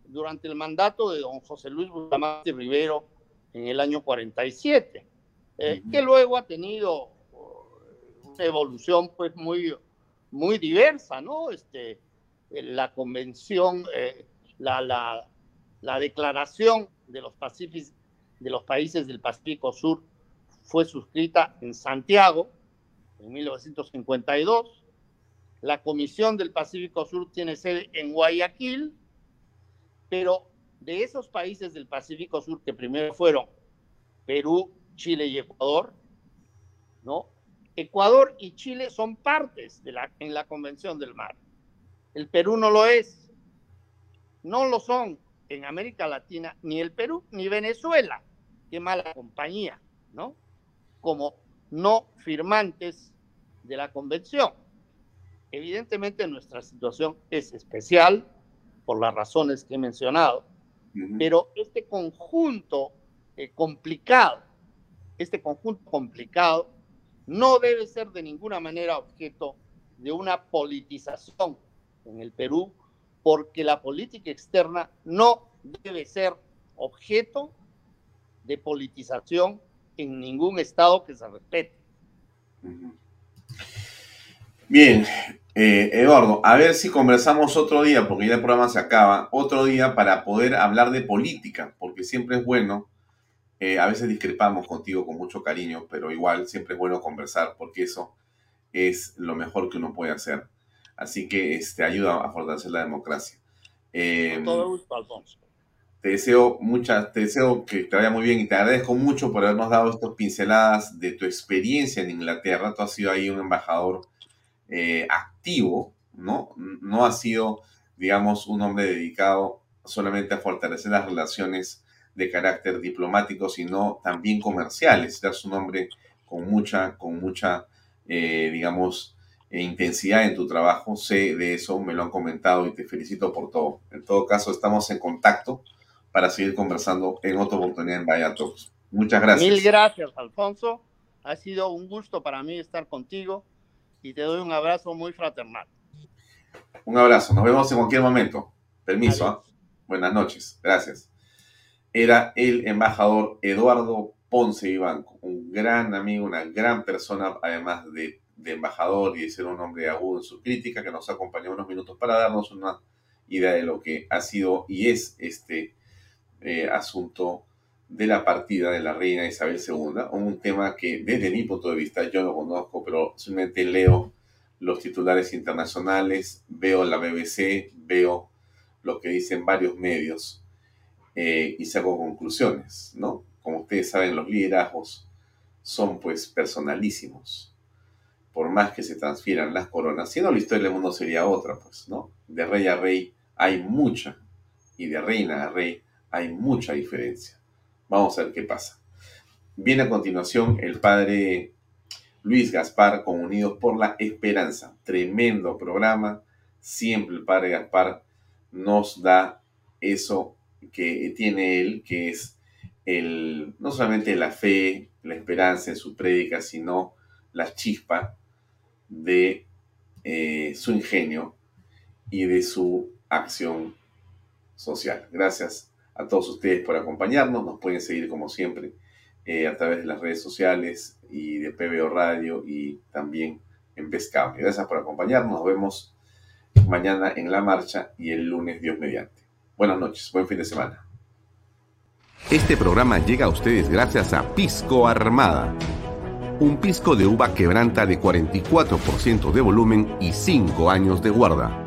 durante el mandato de don José Luis Bustamante Rivero en el año 47, eh, que luego ha tenido uh, una evolución pues muy, muy diversa, ¿no? Este, la convención, eh, la, la, la, declaración de los, de los países del Pacífico Sur fue suscrita en Santiago en 1952. La Comisión del Pacífico Sur tiene sede en Guayaquil, pero de esos países del Pacífico Sur que primero fueron Perú, Chile y Ecuador, ¿no? Ecuador y Chile son partes la, en la Convención del Mar. El Perú no lo es. No lo son en América Latina ni el Perú ni Venezuela. Qué mala compañía, ¿no? Como no firmantes de la Convención. Evidentemente nuestra situación es especial por las razones que he mencionado, pero este conjunto eh, complicado, este conjunto complicado no debe ser de ninguna manera objeto de una politización en el Perú, porque la política externa no debe ser objeto de politización en ningún Estado que se respete. Bien, eh, Eduardo, a ver si conversamos otro día, porque ya el programa se acaba, otro día para poder hablar de política, porque siempre es bueno, eh, a veces discrepamos contigo con mucho cariño, pero igual siempre es bueno conversar, porque eso es lo mejor que uno puede hacer. Así que este, ayuda a fortalecer la democracia. Con todo gusto, Alfonso. Te deseo muchas, te deseo que te vaya muy bien y te agradezco mucho por habernos dado estas pinceladas de tu experiencia en Inglaterra. Tú has sido ahí un embajador eh, activo, ¿no? Has sido, digamos, un hombre dedicado solamente a fortalecer las relaciones de carácter diplomático, sino también comerciales. Eres un hombre con mucha, con mucha, eh, digamos, e intensidad en tu trabajo. Sé de eso, me lo han comentado y te felicito por todo. En todo caso, estamos en contacto para seguir conversando en otra oportunidad en Vaya Talks. Muchas gracias. Mil gracias, Alfonso. Ha sido un gusto para mí estar contigo y te doy un abrazo muy fraternal. Un abrazo. Nos vemos en cualquier momento. Permiso. ¿ah? Buenas noches. Gracias. Era el embajador Eduardo Ponce Ibanco, un gran amigo, una gran persona, además de, de embajador y de ser un hombre agudo en su crítica, que nos acompañó unos minutos para darnos una idea de lo que ha sido y es este eh, asunto de la partida de la reina Isabel II, un tema que desde mi punto de vista yo no conozco, pero simplemente leo los titulares internacionales, veo la BBC, veo lo que dicen varios medios eh, y saco conclusiones, ¿no? Como ustedes saben, los liderazgos son pues personalísimos. Por más que se transfieran las coronas, si no la historia del mundo sería otra, pues, ¿no? De rey a rey hay mucha y de reina a rey hay mucha diferencia. Vamos a ver qué pasa. Viene a continuación el padre Luis Gaspar con Unidos por la Esperanza. Tremendo programa. Siempre el padre Gaspar nos da eso que tiene él, que es el, no solamente la fe, la esperanza en su prédica, sino la chispa de eh, su ingenio y de su acción social. Gracias a todos ustedes por acompañarnos. Nos pueden seguir como siempre eh, a través de las redes sociales y de PBO Radio y también en Pescable. Gracias por acompañarnos. Nos vemos mañana en la marcha y el lunes Dios mediante. Buenas noches, buen fin de semana. Este programa llega a ustedes gracias a Pisco Armada. Un pisco de uva quebranta de 44% de volumen y 5 años de guarda